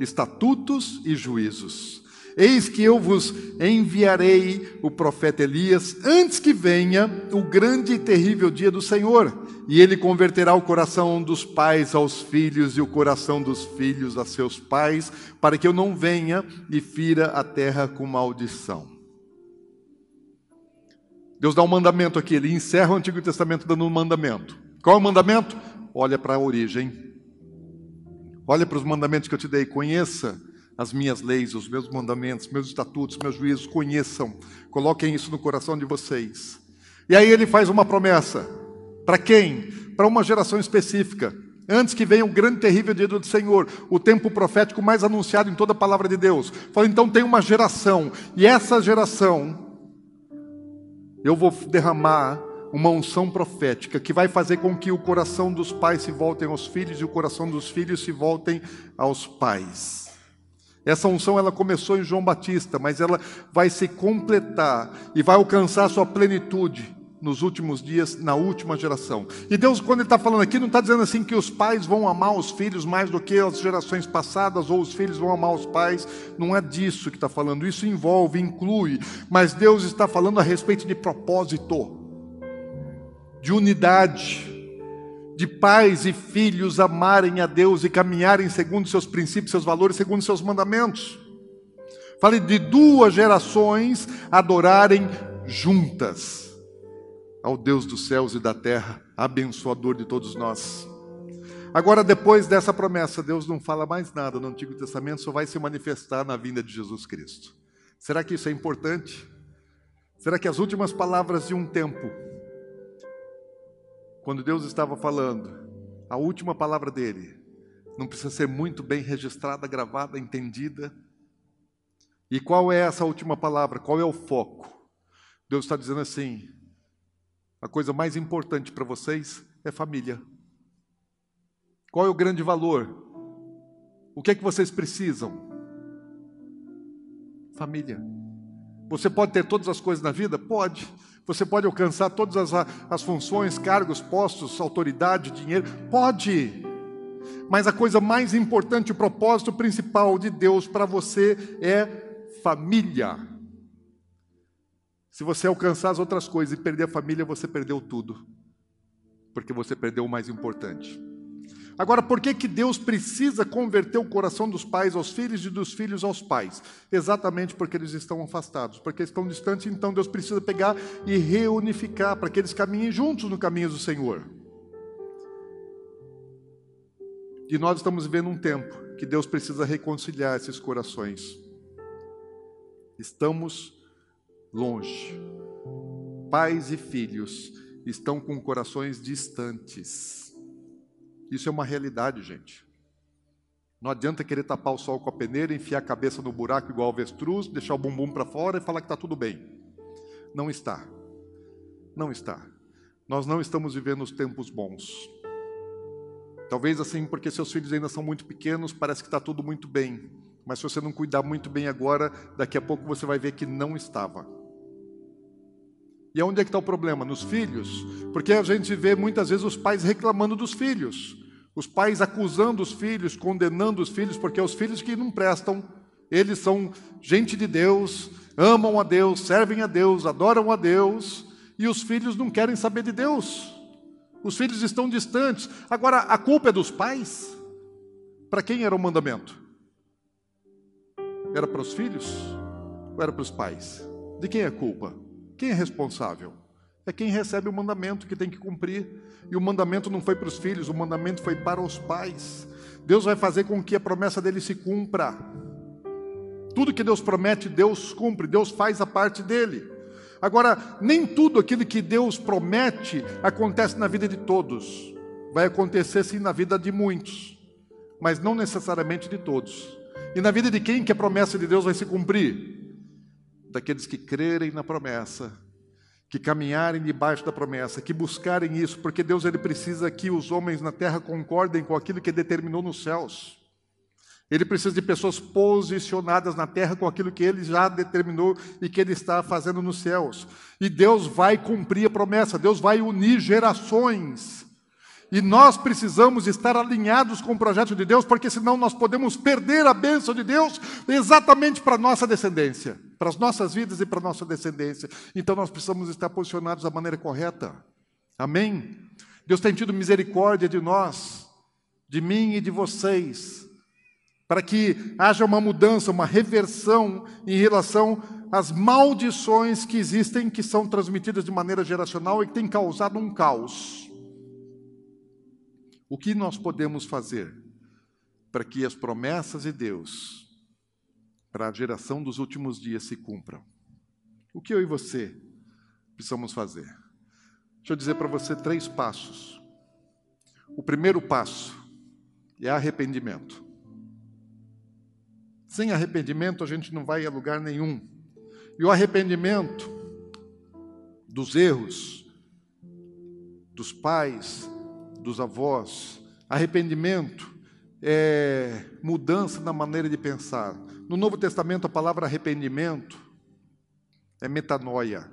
estatutos e juízos Eis que eu vos enviarei o profeta Elias antes que venha o grande e terrível dia do Senhor, e ele converterá o coração dos pais aos filhos e o coração dos filhos a seus pais, para que eu não venha e fira a terra com maldição. Deus dá um mandamento aqui, ele encerra o Antigo Testamento dando um mandamento. Qual é o mandamento? Olha para a origem. Olha para os mandamentos que eu te dei, conheça as minhas leis, os meus mandamentos, meus estatutos, meus juízos, conheçam, coloquem isso no coração de vocês. E aí ele faz uma promessa. Para quem? Para uma geração específica. Antes que venha o grande terrível dia do Senhor, o tempo profético mais anunciado em toda a palavra de Deus. Fala, então tem uma geração, e essa geração, eu vou derramar uma unção profética que vai fazer com que o coração dos pais se voltem aos filhos e o coração dos filhos se voltem aos pais. Essa unção ela começou em João Batista, mas ela vai se completar e vai alcançar sua plenitude nos últimos dias, na última geração. E Deus, quando Ele está falando aqui, não está dizendo assim que os pais vão amar os filhos mais do que as gerações passadas, ou os filhos vão amar os pais. Não é disso que está falando. Isso envolve, inclui. Mas Deus está falando a respeito de propósito, de unidade, de pais e filhos amarem a Deus e caminharem segundo seus princípios, seus valores, segundo seus mandamentos. Fale de duas gerações adorarem juntas ao Deus dos céus e da terra, abençoador de todos nós. Agora, depois dessa promessa, Deus não fala mais nada no Antigo Testamento, só vai se manifestar na vinda de Jesus Cristo. Será que isso é importante? Será que as últimas palavras de um tempo, quando Deus estava falando, a última palavra dele, não precisa ser muito bem registrada, gravada, entendida? E qual é essa última palavra? Qual é o foco? Deus está dizendo assim: a coisa mais importante para vocês é família. Qual é o grande valor? O que é que vocês precisam? Família. Você pode ter todas as coisas na vida? Pode. Você pode alcançar todas as, as funções, cargos, postos, autoridade, dinheiro? Pode. Mas a coisa mais importante, o propósito principal de Deus para você é família. Se você alcançar as outras coisas e perder a família, você perdeu tudo. Porque você perdeu o mais importante. Agora, por que, que Deus precisa converter o coração dos pais aos filhos e dos filhos aos pais? Exatamente porque eles estão afastados, porque estão distantes, então Deus precisa pegar e reunificar para que eles caminhem juntos no caminho do Senhor. E nós estamos vivendo um tempo que Deus precisa reconciliar esses corações. Estamos longe. Pais e filhos estão com corações distantes. Isso é uma realidade, gente. Não adianta querer tapar o sol com a peneira, enfiar a cabeça no buraco igual avestruz, deixar o bumbum para fora e falar que está tudo bem. Não está. Não está. Nós não estamos vivendo os tempos bons. Talvez assim, porque seus filhos ainda são muito pequenos, parece que está tudo muito bem. Mas se você não cuidar muito bem agora, daqui a pouco você vai ver que não estava. E onde é que está o problema? Nos filhos. Porque a gente vê muitas vezes os pais reclamando dos filhos. Os pais acusando os filhos, condenando os filhos, porque é os filhos que não prestam. Eles são gente de Deus, amam a Deus, servem a Deus, adoram a Deus, e os filhos não querem saber de Deus. Os filhos estão distantes. Agora, a culpa é dos pais? Para quem era o mandamento? Era para os filhos ou era para os pais? De quem é a culpa? Quem é responsável? É quem recebe o mandamento que tem que cumprir. E o mandamento não foi para os filhos, o mandamento foi para os pais. Deus vai fazer com que a promessa dele se cumpra. Tudo que Deus promete, Deus cumpre, Deus faz a parte dele. Agora, nem tudo aquilo que Deus promete acontece na vida de todos. Vai acontecer sim na vida de muitos, mas não necessariamente de todos. E na vida de quem que a promessa de Deus vai se cumprir? Daqueles que crerem na promessa, que caminharem debaixo da promessa, que buscarem isso, porque Deus ele precisa que os homens na terra concordem com aquilo que determinou nos céus. Ele precisa de pessoas posicionadas na terra com aquilo que ele já determinou e que ele está fazendo nos céus. E Deus vai cumprir a promessa, Deus vai unir gerações. E nós precisamos estar alinhados com o projeto de Deus, porque senão nós podemos perder a bênção de Deus exatamente para a nossa descendência, para as nossas vidas e para a nossa descendência. Então nós precisamos estar posicionados da maneira correta. Amém? Deus tem tido misericórdia de nós, de mim e de vocês, para que haja uma mudança, uma reversão em relação às maldições que existem, que são transmitidas de maneira geracional e que têm causado um caos. O que nós podemos fazer para que as promessas de Deus para a geração dos últimos dias se cumpram? O que eu e você precisamos fazer? Deixa eu dizer para você três passos. o primeiro passo é arrependimento. Sem arrependimento a gente não vai a lugar nenhum. E o arrependimento dos erros dos pais, dos avós, arrependimento é mudança na maneira de pensar. No Novo Testamento a palavra arrependimento é metanoia.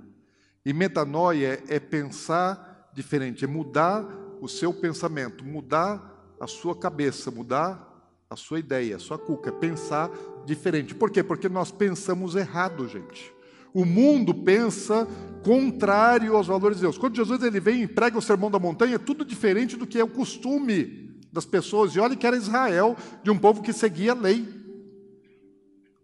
E metanoia é pensar diferente, é mudar o seu pensamento, mudar a sua cabeça, mudar a sua ideia, a sua cuca, é pensar diferente. Por quê? Porque nós pensamos errado, gente. O mundo pensa contrário aos valores de Deus. Quando Jesus ele vem e prega o sermão da montanha, é tudo diferente do que é o costume das pessoas. E olha que era Israel, de um povo que seguia a lei.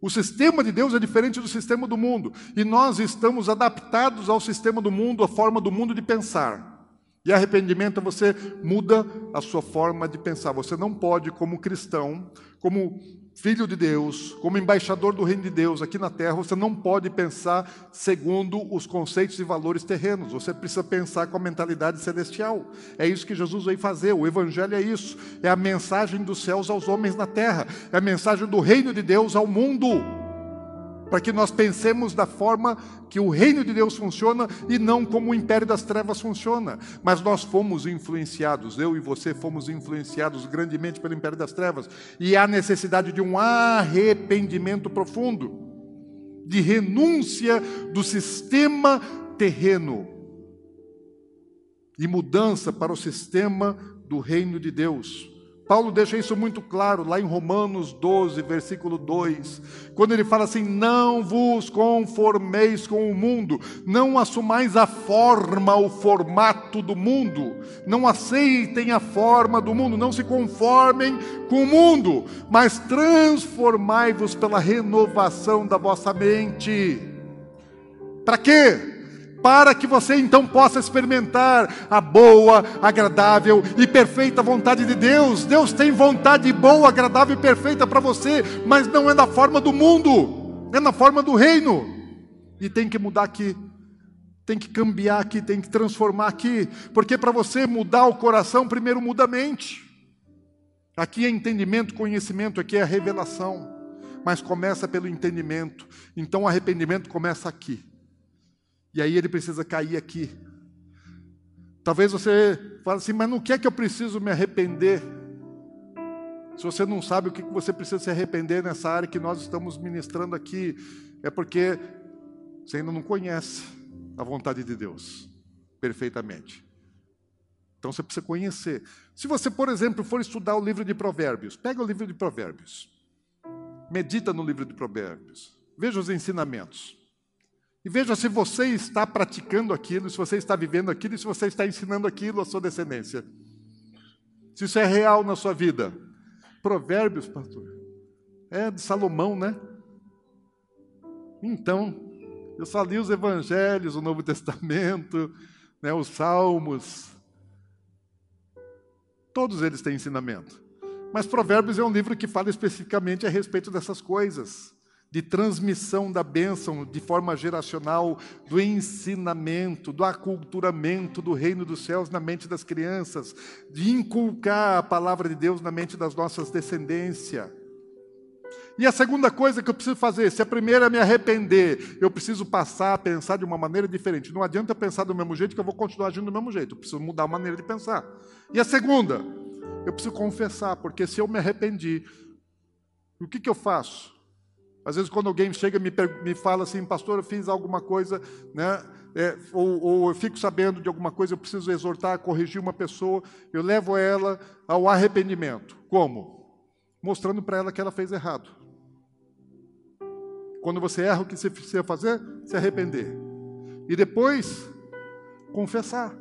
O sistema de Deus é diferente do sistema do mundo. E nós estamos adaptados ao sistema do mundo, à forma do mundo de pensar. E arrependimento você muda a sua forma de pensar. Você não pode, como cristão, como filho de Deus, como embaixador do reino de Deus aqui na terra, você não pode pensar segundo os conceitos e valores terrenos. Você precisa pensar com a mentalidade celestial. É isso que Jesus veio fazer. O evangelho é isso. É a mensagem dos céus aos homens na terra. É a mensagem do reino de Deus ao mundo para que nós pensemos da forma que o reino de Deus funciona e não como o império das trevas funciona. Mas nós fomos influenciados, eu e você fomos influenciados grandemente pelo império das trevas, e há necessidade de um arrependimento profundo, de renúncia do sistema terreno e mudança para o sistema do reino de Deus. Paulo deixa isso muito claro lá em Romanos 12, versículo 2, quando ele fala assim: Não vos conformeis com o mundo, não assumais a forma, o formato do mundo, não aceitem a forma do mundo, não se conformem com o mundo, mas transformai-vos pela renovação da vossa mente. Para quê? Para que você então possa experimentar a boa, agradável e perfeita vontade de Deus. Deus tem vontade boa, agradável e perfeita para você, mas não é na forma do mundo, é na forma do reino. E tem que mudar aqui, tem que cambiar aqui, tem que transformar aqui, porque para você mudar o coração, primeiro muda a mente. Aqui é entendimento, conhecimento, aqui é revelação, mas começa pelo entendimento. Então o arrependimento começa aqui. E aí ele precisa cair aqui. Talvez você fale assim, mas no que é que eu preciso me arrepender? Se você não sabe o que você precisa se arrepender nessa área que nós estamos ministrando aqui, é porque você ainda não conhece a vontade de Deus perfeitamente. Então você precisa conhecer. Se você, por exemplo, for estudar o livro de Provérbios, pega o livro de Provérbios, medita no livro de Provérbios, veja os ensinamentos. E veja se você está praticando aquilo, se você está vivendo aquilo, se você está ensinando aquilo à sua descendência. Se isso é real na sua vida. Provérbios, pastor, é de Salomão, né? Então, eu só li os evangelhos, o Novo Testamento, né, os Salmos. Todos eles têm ensinamento. Mas Provérbios é um livro que fala especificamente a respeito dessas coisas de transmissão da bênção de forma geracional, do ensinamento, do aculturamento do reino dos céus na mente das crianças, de inculcar a palavra de Deus na mente das nossas descendências. E a segunda coisa que eu preciso fazer, se a primeira é me arrepender, eu preciso passar a pensar de uma maneira diferente. Não adianta pensar do mesmo jeito que eu vou continuar agindo do mesmo jeito. Eu preciso mudar a maneira de pensar. E a segunda, eu preciso confessar, porque se eu me arrependi, o que, que eu faço? Às vezes, quando alguém chega e me, me fala assim, pastor, eu fiz alguma coisa, né? É, ou, ou, eu fico sabendo de alguma coisa, eu preciso exortar, corrigir uma pessoa, eu levo ela ao arrependimento. Como? Mostrando para ela que ela fez errado. Quando você erra, o que você precisa fazer? Se arrepender. E depois, confessar.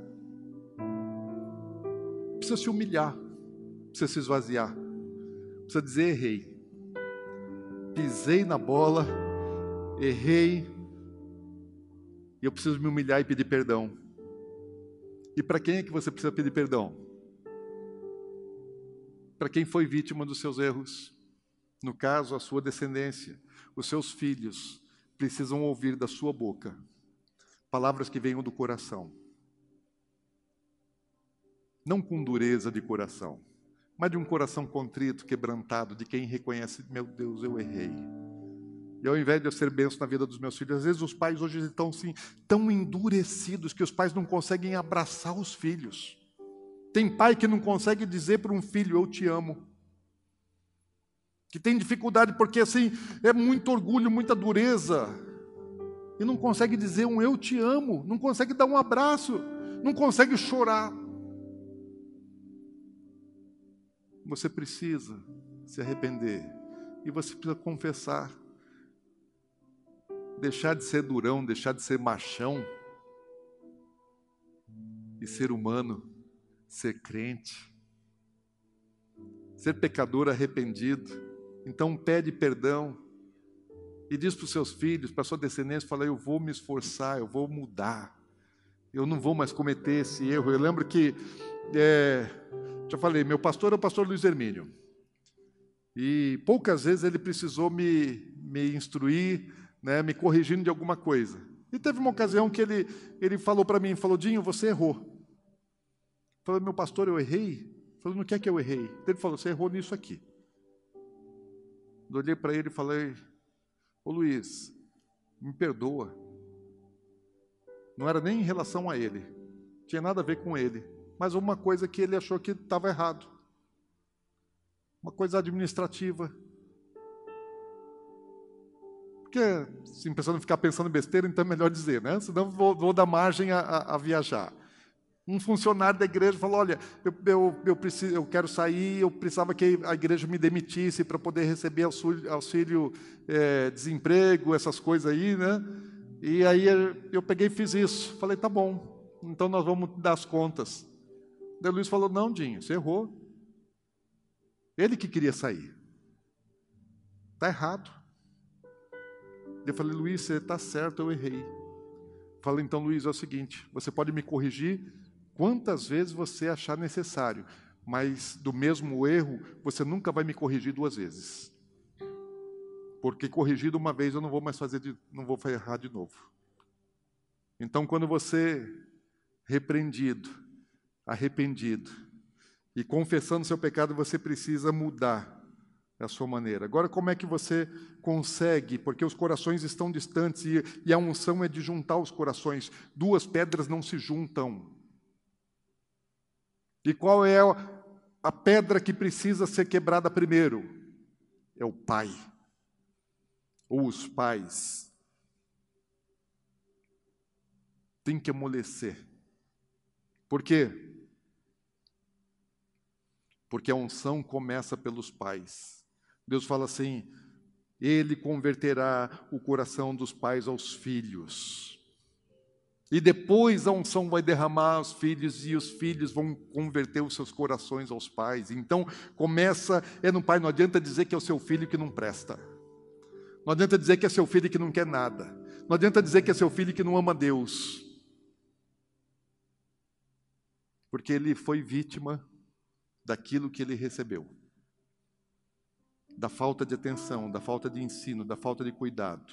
Precisa se humilhar, precisa se esvaziar, precisa dizer errei pisei na bola, errei, e eu preciso me humilhar e pedir perdão. E para quem é que você precisa pedir perdão? Para quem foi vítima dos seus erros. No caso, a sua descendência, os seus filhos precisam ouvir da sua boca palavras que venham do coração. não com dureza de coração, mas de um coração contrito, quebrantado, de quem reconhece: meu Deus, eu errei. E ao invés de eu ser benção na vida dos meus filhos, às vezes os pais hoje estão assim, tão endurecidos que os pais não conseguem abraçar os filhos. Tem pai que não consegue dizer para um filho: Eu te amo. Que tem dificuldade porque assim é muito orgulho, muita dureza. E não consegue dizer um eu te amo, não consegue dar um abraço, não consegue chorar. Você precisa se arrepender e você precisa confessar. Deixar de ser durão, deixar de ser machão e ser humano, ser crente, ser pecador arrependido. Então pede perdão e diz para os seus filhos, para a sua descendência, fala: eu vou me esforçar, eu vou mudar, eu não vou mais cometer esse erro. Eu lembro que é, já falei, meu pastor é o pastor Luiz Hermínio. E poucas vezes ele precisou me, me instruir, né, me corrigindo de alguma coisa. E teve uma ocasião que ele, ele falou para mim, falou, Dinho, você errou. falei, meu pastor, eu errei? Falei, no que é que eu errei? Ele falou, você errou nisso aqui. Eu olhei para ele e falei, ô Luiz, me perdoa. Não era nem em relação a ele, tinha nada a ver com ele mas uma coisa que ele achou que estava errado. Uma coisa administrativa. Porque, assim, pensando em ficar pensando besteira, então é melhor dizer, né? Senão vou, vou dar margem a, a, a, viajar. Um funcionário da igreja falou: Olha, eu, eu, eu, preciso, eu quero sair, eu precisava que a igreja me demitisse para poder receber auxílio, auxílio é, desemprego, essas coisas aí, né? E aí eu peguei e fiz isso. Falei: Tá bom, então nós vamos dar as contas. Daí Luiz falou: Não, Dinho, você errou. Ele que queria sair. Está errado. Eu falei: Luiz, você está certo, eu errei. Falei: Então, Luiz, é o seguinte: você pode me corrigir quantas vezes você achar necessário, mas do mesmo erro, você nunca vai me corrigir duas vezes. Porque corrigido uma vez eu não vou mais fazer, de, não vou errar de novo. Então, quando você repreendido, arrependido e confessando seu pecado, você precisa mudar a sua maneira. Agora, como é que você consegue? Porque os corações estão distantes e, e a unção é de juntar os corações. Duas pedras não se juntam. E qual é a pedra que precisa ser quebrada primeiro? É o pai, ou os pais. Tem que amolecer. Por quê? Porque a unção começa pelos pais. Deus fala assim: Ele converterá o coração dos pais aos filhos. E depois a unção vai derramar aos filhos e os filhos vão converter os seus corações aos pais. Então começa é no pai, não adianta dizer que é o seu filho que não presta. Não adianta dizer que é seu filho que não quer nada. Não adianta dizer que é seu filho que não ama Deus. Porque ele foi vítima daquilo que ele recebeu. Da falta de atenção, da falta de ensino, da falta de cuidado.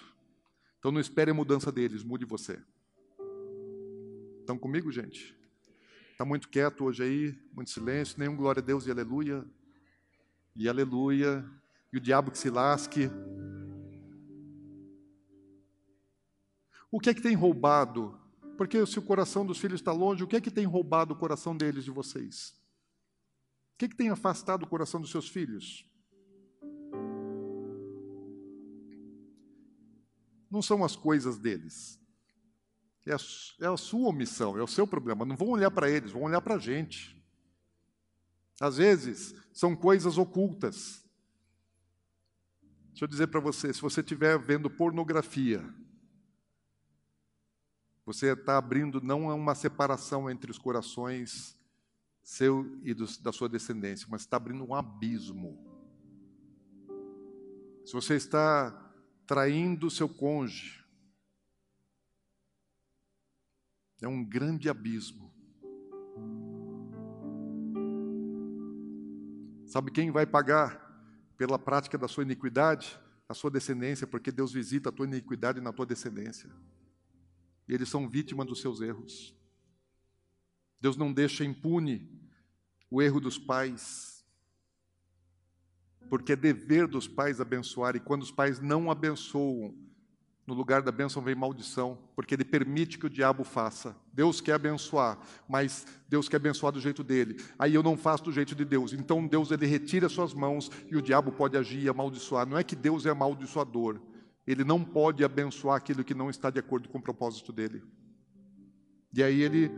Então não espere a mudança deles, mude você. Estão comigo, gente? Está muito quieto hoje aí, muito silêncio, nenhum glória a Deus e aleluia. E aleluia. E o diabo que se lasque. O que é que tem roubado? Porque se o coração dos filhos está longe, o que é que tem roubado o coração deles de vocês? O que, que tem afastado o coração dos seus filhos? Não são as coisas deles. É a, é a sua omissão, é o seu problema. Não vão olhar para eles, vão olhar para a gente. Às vezes, são coisas ocultas. Deixa eu dizer para você: se você estiver vendo pornografia, você está abrindo não uma separação entre os corações seu e do, da sua descendência, mas está abrindo um abismo. Se você está traindo seu cônjuge, é um grande abismo. Sabe quem vai pagar pela prática da sua iniquidade? A sua descendência, porque Deus visita a tua iniquidade na tua descendência. E eles são vítimas dos seus erros. Deus não deixa impune o erro dos pais, porque é dever dos pais abençoar, e quando os pais não abençoam, no lugar da bênção vem maldição, porque ele permite que o diabo faça. Deus quer abençoar, mas Deus quer abençoar do jeito dele. Aí eu não faço do jeito de Deus. Então Deus ele retira suas mãos e o diabo pode agir e amaldiçoar. Não é que Deus é amaldiçoador. Ele não pode abençoar aquilo que não está de acordo com o propósito dele. E aí ele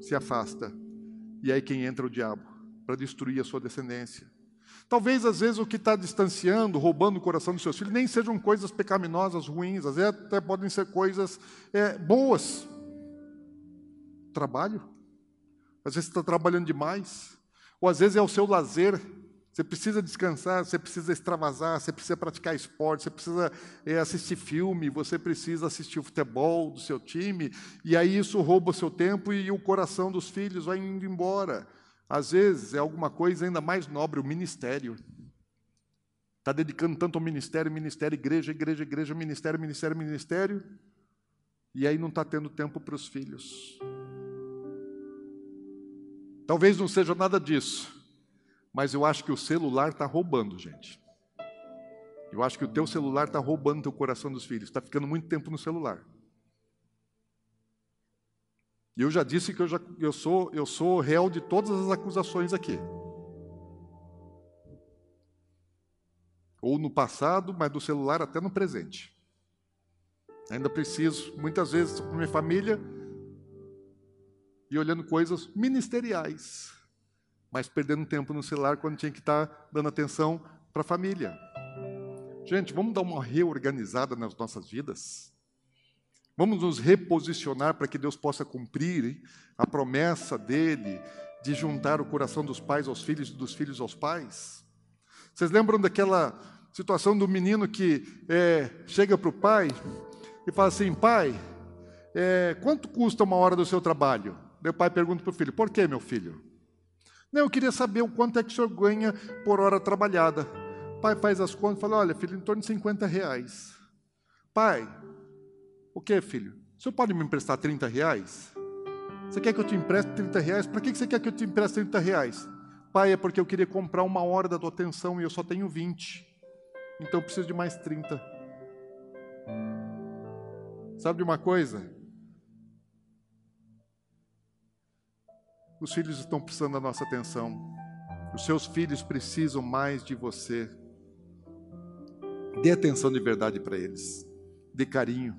se afasta. E aí quem entra é o diabo para destruir a sua descendência. Talvez, às vezes, o que está distanciando, roubando o coração dos seus filhos, nem sejam coisas pecaminosas, ruins, às vezes até podem ser coisas é, boas. Trabalho. Às vezes está trabalhando demais. Ou às vezes é o seu lazer. Você precisa descansar, você precisa extravasar, você precisa praticar esporte, você precisa é, assistir filme, você precisa assistir o futebol do seu time, e aí isso rouba o seu tempo e o coração dos filhos vai indo embora. Às vezes é alguma coisa ainda mais nobre, o ministério. Está dedicando tanto ao ministério, ministério, igreja, igreja, igreja, ministério, ministério, ministério, e aí não está tendo tempo para os filhos. Talvez não seja nada disso, mas eu acho que o celular está roubando, gente. Eu acho que o teu celular está roubando teu coração dos filhos. Está ficando muito tempo no celular. E eu já disse que eu, já, eu, sou, eu sou réu de todas as acusações aqui. Ou no passado, mas do celular até no presente. Ainda preciso, muitas vezes, com minha família, e olhando coisas ministeriais, mas perdendo tempo no celular quando tinha que estar dando atenção para a família. Gente, vamos dar uma reorganizada nas nossas vidas? Vamos nos reposicionar para que Deus possa cumprir a promessa dele de juntar o coração dos pais aos filhos e dos filhos aos pais. Vocês lembram daquela situação do menino que é, chega para o pai e fala assim: Pai, é, quanto custa uma hora do seu trabalho? Meu pai pergunta para o filho: Por que, meu filho? Não, eu queria saber o quanto é que o senhor ganha por hora trabalhada. Pai faz as contas e fala: Olha, filho, em torno de 50 reais. Pai, o que, filho? O senhor pode me emprestar 30 reais? Você quer que eu te empreste 30 reais? Para que você quer que eu te empreste 30 reais? Pai, é porque eu queria comprar uma hora da tua atenção e eu só tenho 20. Então eu preciso de mais 30. Sabe de uma coisa? Os filhos estão precisando da nossa atenção. Os seus filhos precisam mais de você. Dê atenção de verdade para eles. Dê carinho.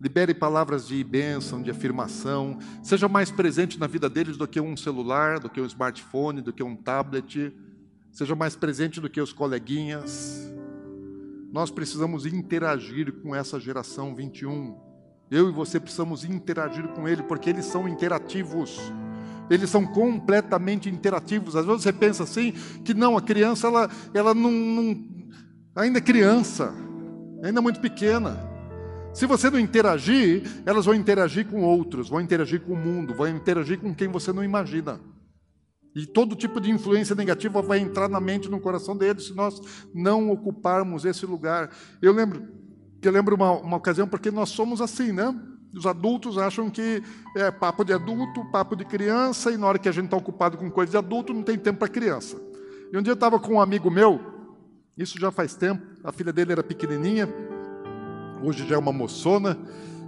Libere palavras de bênção, de afirmação. Seja mais presente na vida deles do que um celular, do que um smartphone, do que um tablet. Seja mais presente do que os coleguinhas. Nós precisamos interagir com essa geração 21. Eu e você precisamos interagir com ele, porque eles são interativos. Eles são completamente interativos. Às vezes você pensa assim, que não, a criança, ela, ela não, não ainda é criança, ainda é muito pequena. Se você não interagir, elas vão interagir com outros, vão interagir com o mundo, vão interagir com quem você não imagina. E todo tipo de influência negativa vai entrar na mente, no coração deles, se nós não ocuparmos esse lugar. Eu lembro, eu lembro uma, uma ocasião, porque nós somos assim, né? Os adultos acham que é papo de adulto, papo de criança, e na hora que a gente está ocupado com coisa de adulto, não tem tempo para criança. E um dia eu estava com um amigo meu, isso já faz tempo, a filha dele era pequenininha, hoje já é uma moçona,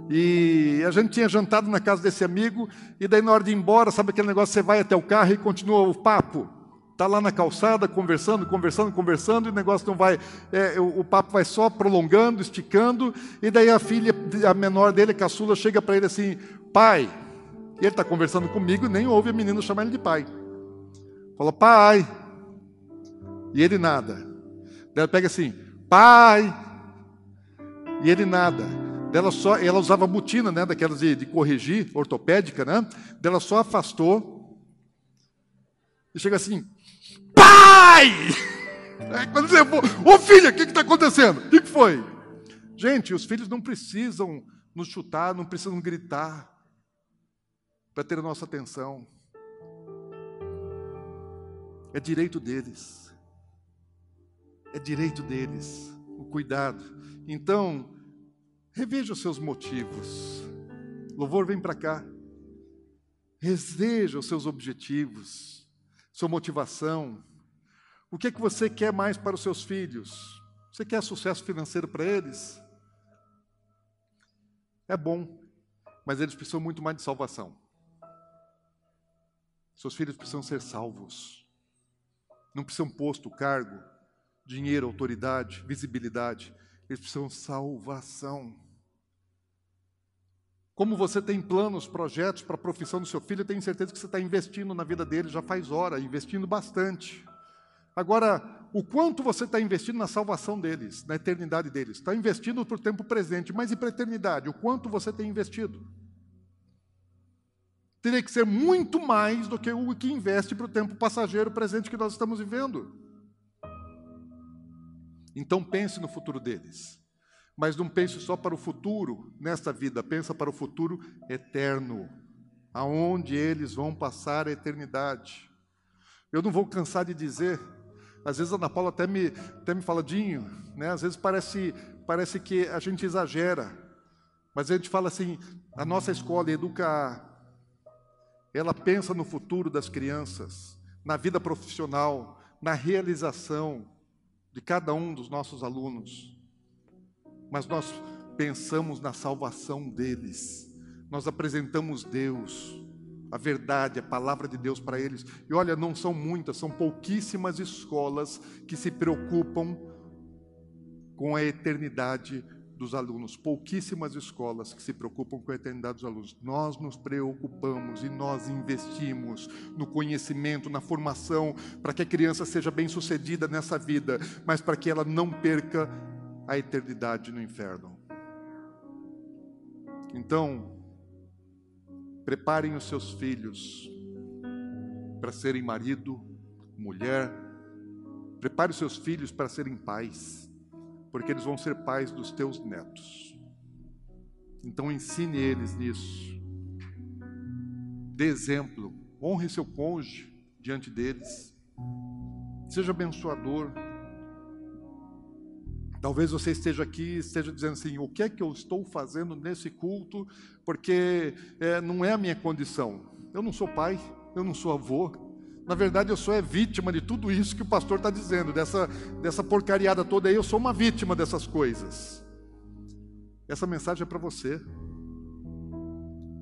e a gente tinha jantado na casa desse amigo, e daí na hora de ir embora, sabe aquele negócio, você vai até o carro e continua o papo. Está lá na calçada, conversando, conversando, conversando, e o negócio não vai, é, o, o, papo vai só prolongando, esticando, e daí a filha, a menor dele, a caçula, chega para ele assim, pai, e ele está conversando comigo, nem ouve a menina chamar ele de pai. Fala, pai, e ele nada. Daí ela pega assim, pai, e ele nada. Dela só, ela usava botina, né, daquelas de, de corrigir, ortopédica, né? Dela só afastou e chega assim, pai! É, quando você for, ô filha, o que está acontecendo? O que, que foi? Gente, os filhos não precisam nos chutar, não precisam gritar para ter a nossa atenção. É direito deles. É direito deles o cuidado. Então, reveja os seus motivos. Louvor, vem para cá. Reveja os seus objetivos. sua motivação. O que é que você quer mais para os seus filhos? Você quer sucesso financeiro para eles? É bom, mas eles precisam muito mais de salvação. Seus filhos precisam ser salvos. Não precisam posto, cargo, dinheiro, autoridade, visibilidade. Eles precisam salvação. Como você tem planos, projetos para a profissão do seu filho, eu tenho certeza que você está investindo na vida dele já faz hora, investindo bastante. Agora, o quanto você está investindo na salvação deles, na eternidade deles? Está investindo para o tempo presente, mas e para a eternidade? O quanto você tem investido? Teria que ser muito mais do que o que investe para o tempo passageiro presente que nós estamos vivendo. Então pense no futuro deles. Mas não pense só para o futuro nesta vida, pensa para o futuro eterno, aonde eles vão passar a eternidade. Eu não vou cansar de dizer, às vezes a Ana Paula até me, até me fala, Dinho, né? às vezes parece, parece que a gente exagera, mas a gente fala assim, a nossa escola educa, ela pensa no futuro das crianças, na vida profissional, na realização, de cada um dos nossos alunos, mas nós pensamos na salvação deles, nós apresentamos Deus, a verdade, a palavra de Deus para eles. E olha, não são muitas, são pouquíssimas escolas que se preocupam com a eternidade dos alunos, pouquíssimas escolas que se preocupam com a eternidade dos alunos. Nós nos preocupamos e nós investimos no conhecimento, na formação, para que a criança seja bem-sucedida nessa vida, mas para que ela não perca a eternidade no inferno. Então, preparem os seus filhos para serem marido, mulher, prepare os seus filhos para serem pais porque eles vão ser pais dos teus netos. Então ensine eles nisso. Dê exemplo, honre seu cônjuge diante deles. Seja abençoador. Talvez você esteja aqui esteja dizendo assim: o que é que eu estou fazendo nesse culto? Porque é, não é a minha condição. Eu não sou pai, eu não sou avô, na verdade, eu sou é vítima de tudo isso que o pastor está dizendo, dessa, dessa porcariada toda aí. Eu sou uma vítima dessas coisas. Essa mensagem é para você,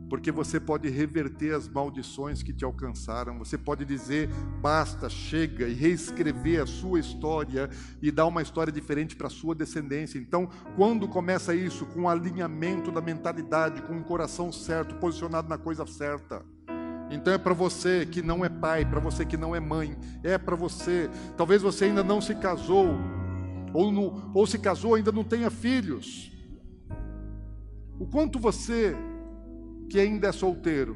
porque você pode reverter as maldições que te alcançaram. Você pode dizer basta, chega e reescrever a sua história e dar uma história diferente para a sua descendência. Então, quando começa isso com o alinhamento da mentalidade, com o coração certo, posicionado na coisa certa. Então é para você que não é pai, para você que não é mãe, é para você. Talvez você ainda não se casou, ou, no, ou se casou ainda não tenha filhos. O quanto você que ainda é solteiro,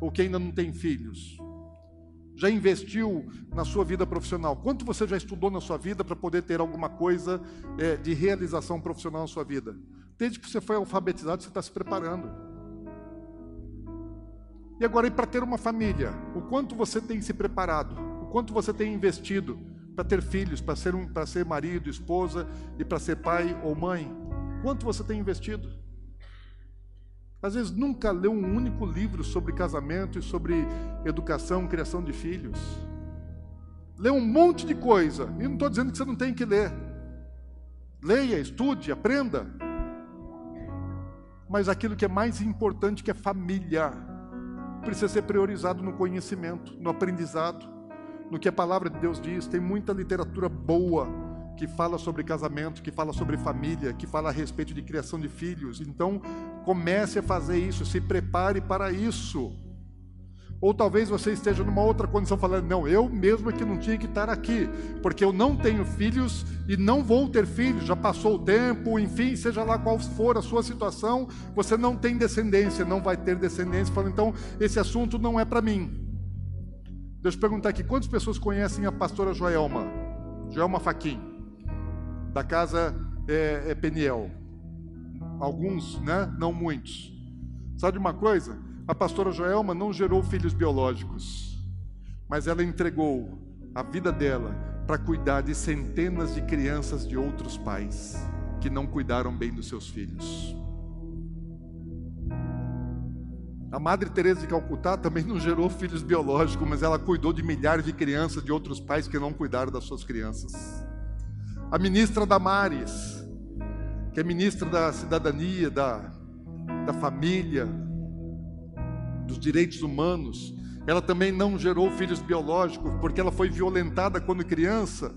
ou que ainda não tem filhos, já investiu na sua vida profissional? Quanto você já estudou na sua vida para poder ter alguma coisa é, de realização profissional na sua vida? Desde que você foi alfabetizado, você está se preparando. E agora, e para ter uma família, o quanto você tem se preparado, o quanto você tem investido para ter filhos, para ser, um, para ser marido, esposa e para ser pai ou mãe? Quanto você tem investido? Às vezes nunca leu um único livro sobre casamento e sobre educação, criação de filhos. Lê um monte de coisa, e não estou dizendo que você não tem que ler. Leia, estude, aprenda. Mas aquilo que é mais importante que é família, precisa ser priorizado no conhecimento, no aprendizado, no que a palavra de Deus diz. Tem muita literatura boa que fala sobre casamento, que fala sobre família, que fala a respeito de criação de filhos. Então, comece a fazer isso, se prepare para isso. Ou talvez você esteja numa outra condição falando, não, eu mesmo é que não tinha que estar aqui, porque eu não tenho filhos e não vou ter filhos, já passou o tempo, enfim, seja lá qual for a sua situação, você não tem descendência, não vai ter descendência. Falando, então, esse assunto não é para mim. Deixa eu perguntar aqui, quantas pessoas conhecem a pastora Joelma? Joelma Faquim, da casa é, é Peniel. Alguns, né? Não muitos. Sabe de uma coisa? A pastora Joelma não gerou filhos biológicos, mas ela entregou a vida dela para cuidar de centenas de crianças de outros pais que não cuidaram bem dos seus filhos. A Madre Teresa de Calcutá também não gerou filhos biológicos, mas ela cuidou de milhares de crianças de outros pais que não cuidaram das suas crianças. A ministra Damares, que é ministra da cidadania, da, da família, dos direitos humanos, ela também não gerou filhos biológicos, porque ela foi violentada quando criança,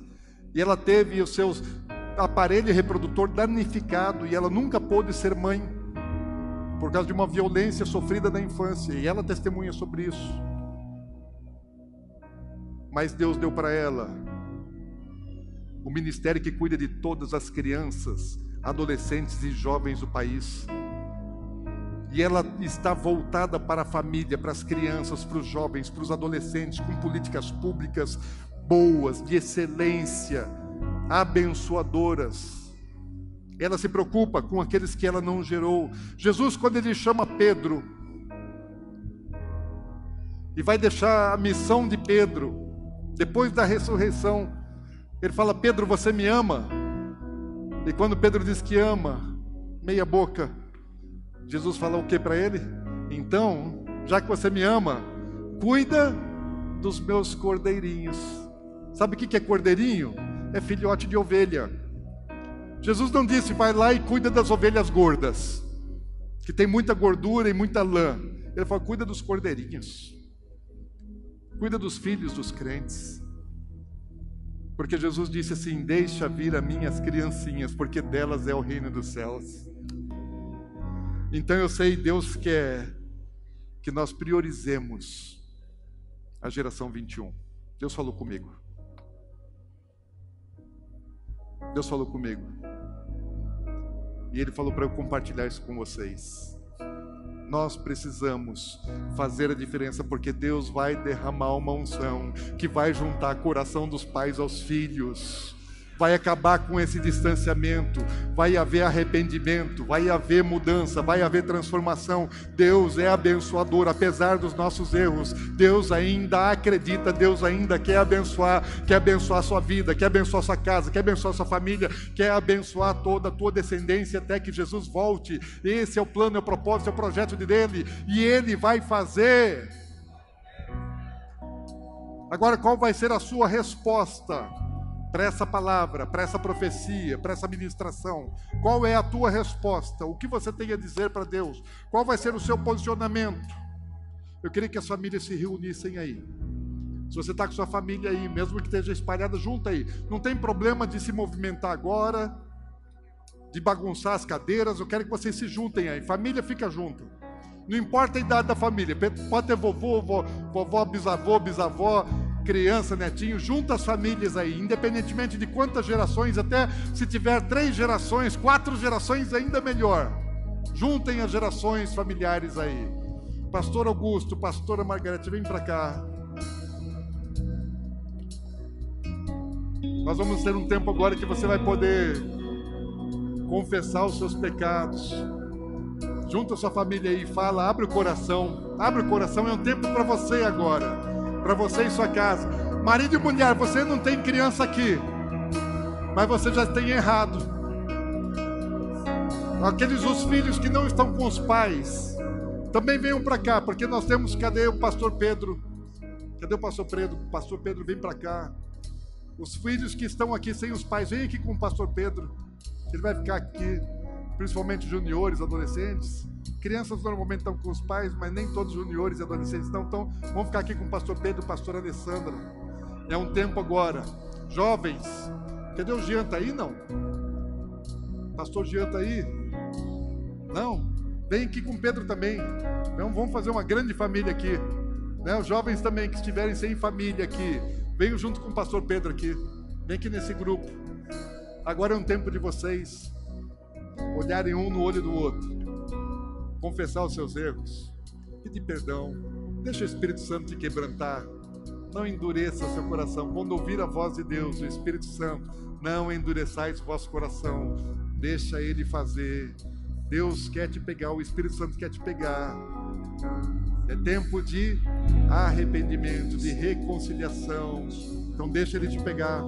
e ela teve o seu aparelho reprodutor danificado, e ela nunca pôde ser mãe por causa de uma violência sofrida na infância, e ela testemunha sobre isso. Mas Deus deu para ela o ministério que cuida de todas as crianças, adolescentes e jovens do país. E ela está voltada para a família, para as crianças, para os jovens, para os adolescentes, com políticas públicas boas, de excelência, abençoadoras. Ela se preocupa com aqueles que ela não gerou. Jesus, quando ele chama Pedro, e vai deixar a missão de Pedro, depois da ressurreição, ele fala: Pedro, você me ama? E quando Pedro diz que ama, meia boca, Jesus fala o que para ele? Então, já que você me ama, cuida dos meus cordeirinhos. Sabe o que é cordeirinho? É filhote de ovelha. Jesus não disse, vai lá e cuida das ovelhas gordas, que tem muita gordura e muita lã. Ele falou, cuida dos cordeirinhos, cuida dos filhos dos crentes. Porque Jesus disse assim: Deixa vir a minhas criancinhas, porque delas é o reino dos céus. Então eu sei, Deus quer que nós priorizemos a geração 21. Deus falou comigo. Deus falou comigo. E Ele falou para eu compartilhar isso com vocês. Nós precisamos fazer a diferença, porque Deus vai derramar uma unção que vai juntar coração dos pais aos filhos vai acabar com esse distanciamento, vai haver arrependimento, vai haver mudança, vai haver transformação. Deus é abençoador, apesar dos nossos erros. Deus ainda acredita, Deus ainda quer abençoar, quer abençoar a sua vida, quer abençoar a sua casa, quer abençoar a sua família, quer abençoar toda a tua descendência até que Jesus volte. Esse é o plano, é o propósito, é o projeto dele, e ele vai fazer. Agora, qual vai ser a sua resposta? Para essa palavra, para essa profecia, para essa ministração? Qual é a tua resposta? O que você tem a dizer para Deus? Qual vai ser o seu posicionamento? Eu queria que as famílias se reunissem aí. Se você está com sua família aí, mesmo que esteja espalhada, junta aí. Não tem problema de se movimentar agora, de bagunçar as cadeiras. Eu quero que vocês se juntem aí. Família fica junto. Não importa a idade da família. Pode ter vovô, vovó bisavô, bisavó, criança, netinho, junta as famílias aí, independentemente de quantas gerações, até se tiver três gerações, quatro gerações, ainda melhor. Juntem as gerações familiares aí. Pastor Augusto, pastora Margarete, vem para cá. Nós vamos ter um tempo agora que você vai poder confessar os seus pecados. Junta a sua família aí, fala, abre o coração. Abre o coração, é um tempo para você agora para você em sua casa. Marido e mulher, você não tem criança aqui, mas você já tem errado. Aqueles os filhos que não estão com os pais, também venham para cá, porque nós temos. Cadê o pastor Pedro? Cadê o pastor Pedro? Pastor Pedro, vem para cá. Os filhos que estão aqui sem os pais, vem aqui com o pastor Pedro. Ele vai ficar aqui, principalmente juniores, adolescentes. Crianças normalmente estão com os pais, mas nem todos os juniores e adolescentes estão. Então, vamos ficar aqui com o pastor Pedro e o pastor Alessandra. É um tempo agora. Jovens, cadê o Jean? Tá aí? Não? Pastor Jean tá aí? Não? Vem aqui com Pedro também. Então, vamos fazer uma grande família aqui. Né? Os jovens também que estiverem sem família aqui, venham junto com o pastor Pedro aqui. Vem aqui nesse grupo. Agora é um tempo de vocês olharem um no olho do outro confessar os seus erros, pedir perdão, deixa o Espírito Santo te quebrantar. Não endureça seu coração. Quando ouvir a voz de Deus, o Espírito Santo, não endureçais o vosso coração. Deixa ele fazer. Deus quer te pegar, o Espírito Santo quer te pegar. É tempo de arrependimento, de reconciliação. Então deixa ele te pegar.